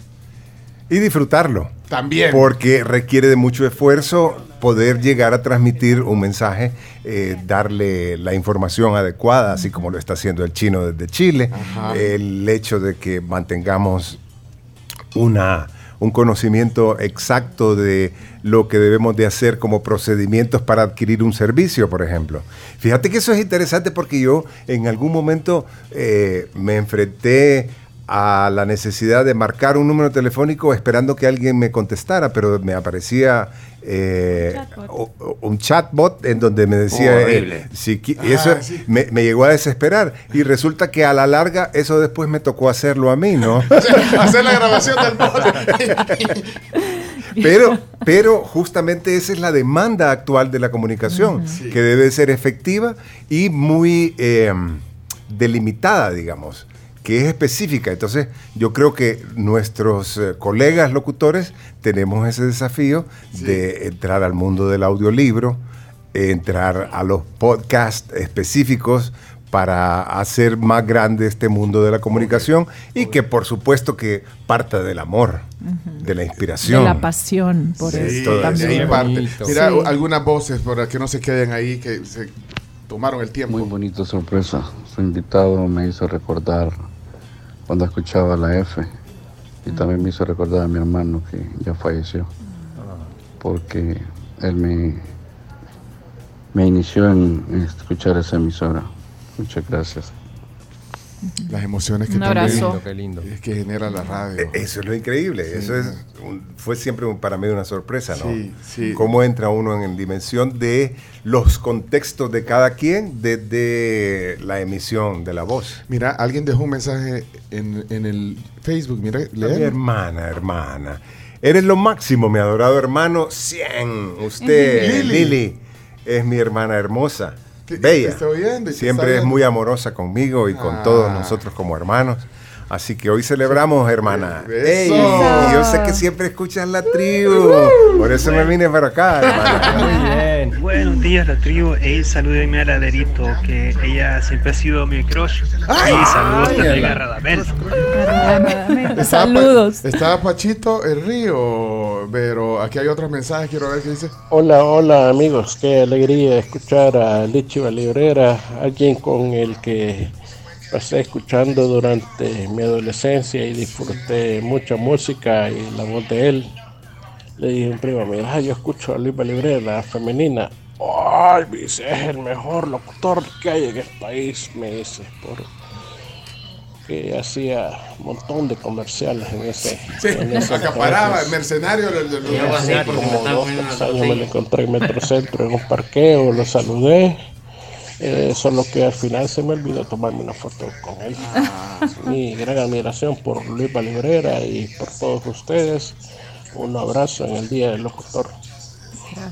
Y disfrutarlo. También. Porque requiere de mucho esfuerzo poder llegar a transmitir un mensaje, eh, darle la información adecuada, así como lo está haciendo el chino desde Chile. Ajá. El hecho de que mantengamos una, un conocimiento exacto de lo que debemos de hacer como procedimientos para adquirir un servicio, por ejemplo. Fíjate que eso es interesante porque yo en algún momento eh, me enfrenté a la necesidad de marcar un número telefónico esperando que alguien me contestara, pero me aparecía eh, Chatbot. o- o- un chatbot en donde me decía, Horrible. eh, si qui- y Ah, eso sí. me, me llegó a desesperar y resulta que a la larga eso después me tocó hacerlo a mí, ¿no? Hacer la grabación del mod. Pero, pero justamente esa es la demanda actual de la comunicación, que debe ser efectiva y muy eh, delimitada, digamos, que es específica. Entonces, yo creo que nuestros eh, colegas locutores tenemos ese desafío de entrar al mundo del audiolibro, entrar a los podcasts específicos para hacer más grande este mundo de la comunicación y que por supuesto que parta del amor, de la inspiración. De la pasión por Sí, esto también. parte. Mira, Sí. algunas voces para que no se queden ahí, que se tomaron el tiempo. Muy bonita sorpresa. Su invitado me hizo recordar cuando escuchaba la F y también me hizo recordar a mi hermano que ya falleció porque él me, me inició en escuchar esa emisora. Muchas gracias. Las emociones que Un también abrazo. Qué lindo. es que genera la radio. Eh, Eso es lo increíble. Eso es un- fue siempre un- para mí una sorpresa, ¿no? Sí, sí. Cómo entra uno en dimensión de los contextos de cada quien desde la emisión de la voz. Mira, alguien dejó un mensaje en, en el Facebook. Mira, Mi hermana, hermana. Eres lo máximo, mi adorado hermano. 100. Usted, Lili. Lili, es mi hermana hermosa. Bella. te y te Siempre es muy amorosa conmigo y con Ah. todos nosotros como hermanos. Así que hoy celebramos, hermana. Ey, yo sé que siempre escuchas la tribu. Por eso me vine para acá, hermana. Muy bien. Buenos días, la tribu. Ey, salúdenme a la Derito, que ella siempre ha sido mi crush. Y saludos también a Radamel. Saludos. Pa- estaba Pachito el río, pero aquí hay otros mensajes. Quiero ver qué dice. Hola, hola amigos, qué alegría escuchar a Lichi Valibrera, alguien con el que pasé escuchando durante mi adolescencia y disfruté mucha música y la voz de él. Le dije a un primo, mira, yo escucho a Luis Valibrera, femenina. Ay, me dice, es el mejor locutor que hay en el país, me dice, porque hacía un montón de comerciales en ese. Sí, en ese acaparaba, entonces. mercenario. como dos, tres años me lo encontré en Metrocentro en un parqueo, lo saludé. eh, solo que al final se me olvidó tomarme una foto con él. Mi gran admiración por Luis Valibrera y por todos ustedes. Un abrazo en el Día del Locutor.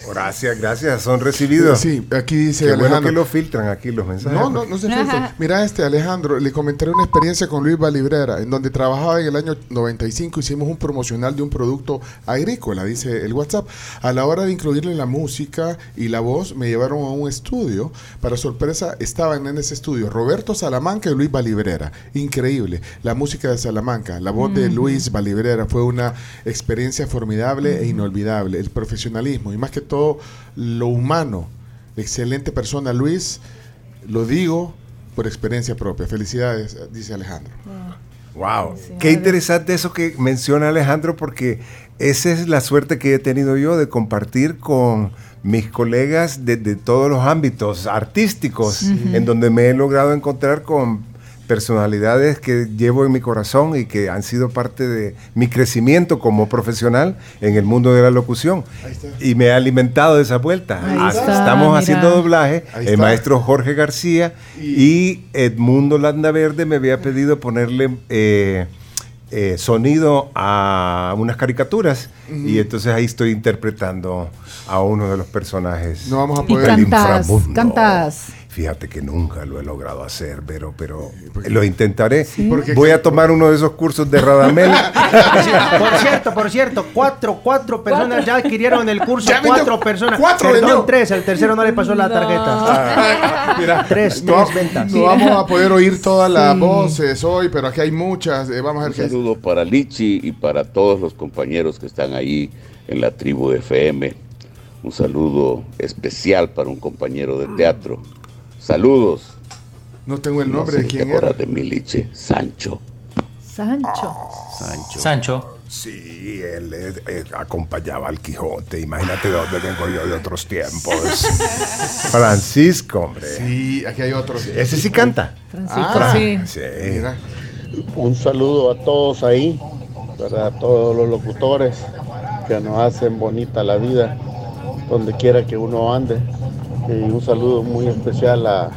Gracias, gracias. Son recibidos. Sí, aquí dice Qué bueno Alejandro. que lo filtran aquí los mensajes. No, no, no se filtra. Mira este, Alejandro, le comentaré una experiencia con Luis Valibrera, en donde trabajaba en el año 95, hicimos un promocional de un producto agrícola, dice el WhatsApp. A la hora de incluirle la música y la voz, me llevaron a un estudio. Para sorpresa, estaban en ese estudio Roberto Salamanca y Luis Valibrera. Increíble. La música de Salamanca, la voz de. Luis Valibrera fue una experiencia formidable e inolvidable. El profesionalismo y más que todo lo humano. Excelente persona, Luis. Lo digo por experiencia propia. Felicidades, dice Alejandro. Wow, qué interesante eso que menciona Alejandro porque esa es la suerte que he tenido yo de compartir con mis colegas de, de todos los ámbitos artísticos, en donde me he logrado encontrar con personalidades que llevo en mi corazón y que han sido parte de mi crecimiento como profesional en el mundo de la locución. Y me ha alimentado de esa vuelta. Ah, está, Estamos mira. haciendo doblaje. Ahí El está. maestro Jorge García y Edmundo Landaverde me había pedido ponerle eh, eh, sonido a unas caricaturas y entonces ahí estoy interpretando a uno de los personajes. No vamos a Y poder. cantas, inframundo. cantas. Fíjate que nunca lo he logrado hacer, pero, pero lo intentaré. Porque- Voy a tomar uno de esos cursos de Radamel. Por cierto, por cierto, cuatro, cuatro personas ya adquirieron el curso. Cuatro personas. Cuatro Perdón, tres. El tercero no le pasó la No. tarjeta. Ah, mira, Tres, no, tres ventas. no vamos a poder oír todas las Sí. voces hoy, pero aquí hay muchas. Eh, vamos a ver Un qué saludo para Lichi y para todos los compañeros que están ahí en la tribu FM. Un saludo especial para un compañero de teatro. Saludos. No tengo el nombre No sé de quién era. de mi Liche, Sancho. Sancho. Sancho. Sancho. Sí, él, eh, acompañaba al Quijote. Imagínate de dónde vengo yo de otros tiempos. Francisco, hombre. Sí, aquí hay otro. Ese sí canta. Francisco, Ah, sí. Sí. Mira. Un saludo a todos ahí, para todos los locutores que nos hacen bonita la vida, donde quiera que uno ande. Y un saludo muy especial a,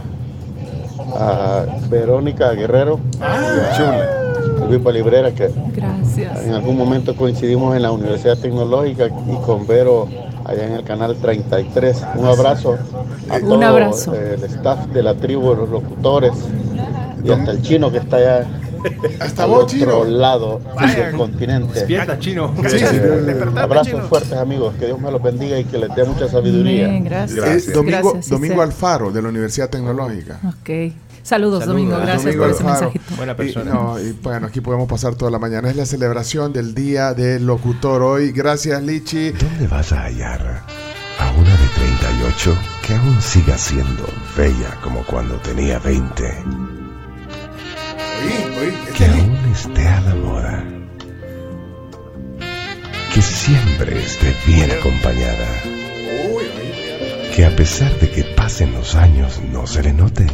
a Verónica Guerrero, de Vipa Librera, que Gracias. en algún momento coincidimos en la Universidad Tecnológica y con Vero allá en el canal 33. Un abrazo a Un abrazo. el staff de la tribu, los locutores y hasta el chino que está allá Hasta vos, otro chino. lado Vaya. del continente. Despierta, chino. Sí, sí. Abrazos chino. fuertes amigos, que Dios me los bendiga y que les dé mucha sabiduría. Bien, gracias. Gracias. Eh, Domingo, Gracias, Domingo. Alfaro, de la Universidad Tecnológica. Ok. Saludos, Saludos. Domingo. Gracias Domingo por ese Alfaro. mensajito. Buena Y, persona. no, y bueno, aquí podemos pasar toda la mañana. Es la celebración del Día del Locutor hoy. Gracias, Lichi. ¿Dónde vas a hallar a una de 38 que aún siga siendo bella como cuando tenía 20? Oí, oí, Que aún esté a la moda. Que siempre esté bien acompañada. Que a pesar de que pasen los años no se le note.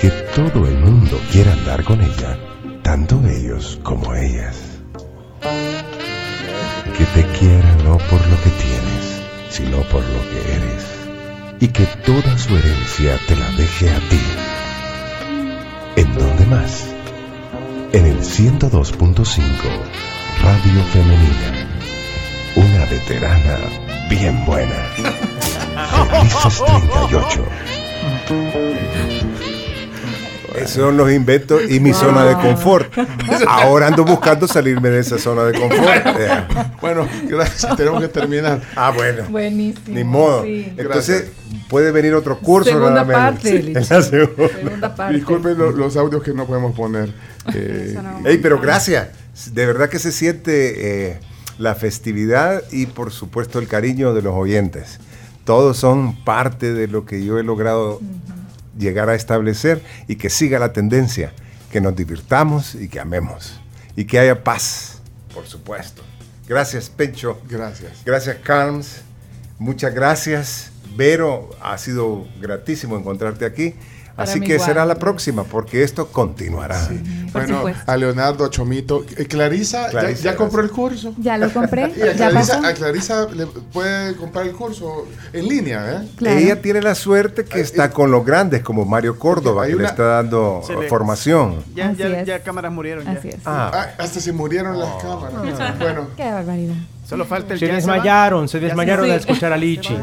Que todo el mundo quiera andar con ella, tanto ellos como ellas. Que te quiera no por lo que tienes, sino por lo que eres. Y que toda su herencia te la deje a ti. ¿En dónde más? En el 102.5, Radio Femenina. Una veterana bien buena. Felices 38. Esos son los inventos y mi zona de confort. Ahora ando buscando salirme de esa zona de confort. Bueno, gracias. Tenemos que terminar. Ah, bueno. Buenísimo. Ni modo. sí. Entonces, puede venir otro curso. Segunda nada menos. parte, En Lich. la segunda. Segunda parte. Disculpen lo- los audios que no podemos poner. Eh, Ey, pero gracias. De verdad que se siente eh, la festividad y por supuesto el cariño de los oyentes. Todos son parte de lo que yo he logrado llegar a establecer y que siga la tendencia, que nos divirtamos y que amemos y que haya paz, por supuesto. Gracias, Pencho. gracias. Gracias, Carms. Muchas gracias. Vero, ha sido gratísimo encontrarte aquí. Así que igual. será la próxima, porque esto continuará. Por Bueno, supuesto. a Leonardo Chomito. Eh, Clarisa, ¿ya- Clarisa, ¿ya, compró el curso? Ya lo compré. Y a Ya pasó. Clarisa, a Clarisa le puede comprar el curso en línea, ¿eh? Claro. Ella tiene la suerte que está con los grandes, como Mario Córdoba, Hay que le está dando le- formación. Ya, ya, ya cámaras murieron. Ya. Así es. Ah, Ah, hasta se murieron las cámaras. Bueno, Qué barbaridad. Solo falta el Se desmayaron, se Ya desmayaron al escuchar a Lichi.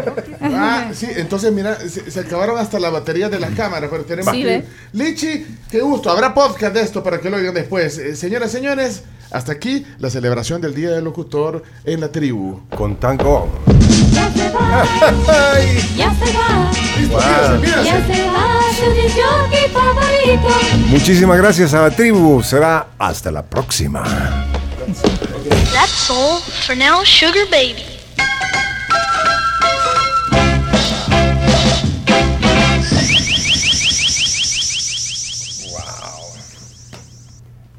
ah, sí, entonces mira, se, se acabaron hasta las baterías de las cámaras, pero tenemos Sí, que... Lichi, qué gusto, habrá podcast de esto para que lo oigan después. Eh, señoras, señores, hasta aquí la celebración del Día del Locutor en la tribu. con tango. Ya se va, ya se va, Listo, Wow. mírense, ya se va su disjockey favorito. Muchísimas gracias a la tribu. Será hasta la próxima. That's all for now, Sugar Baby.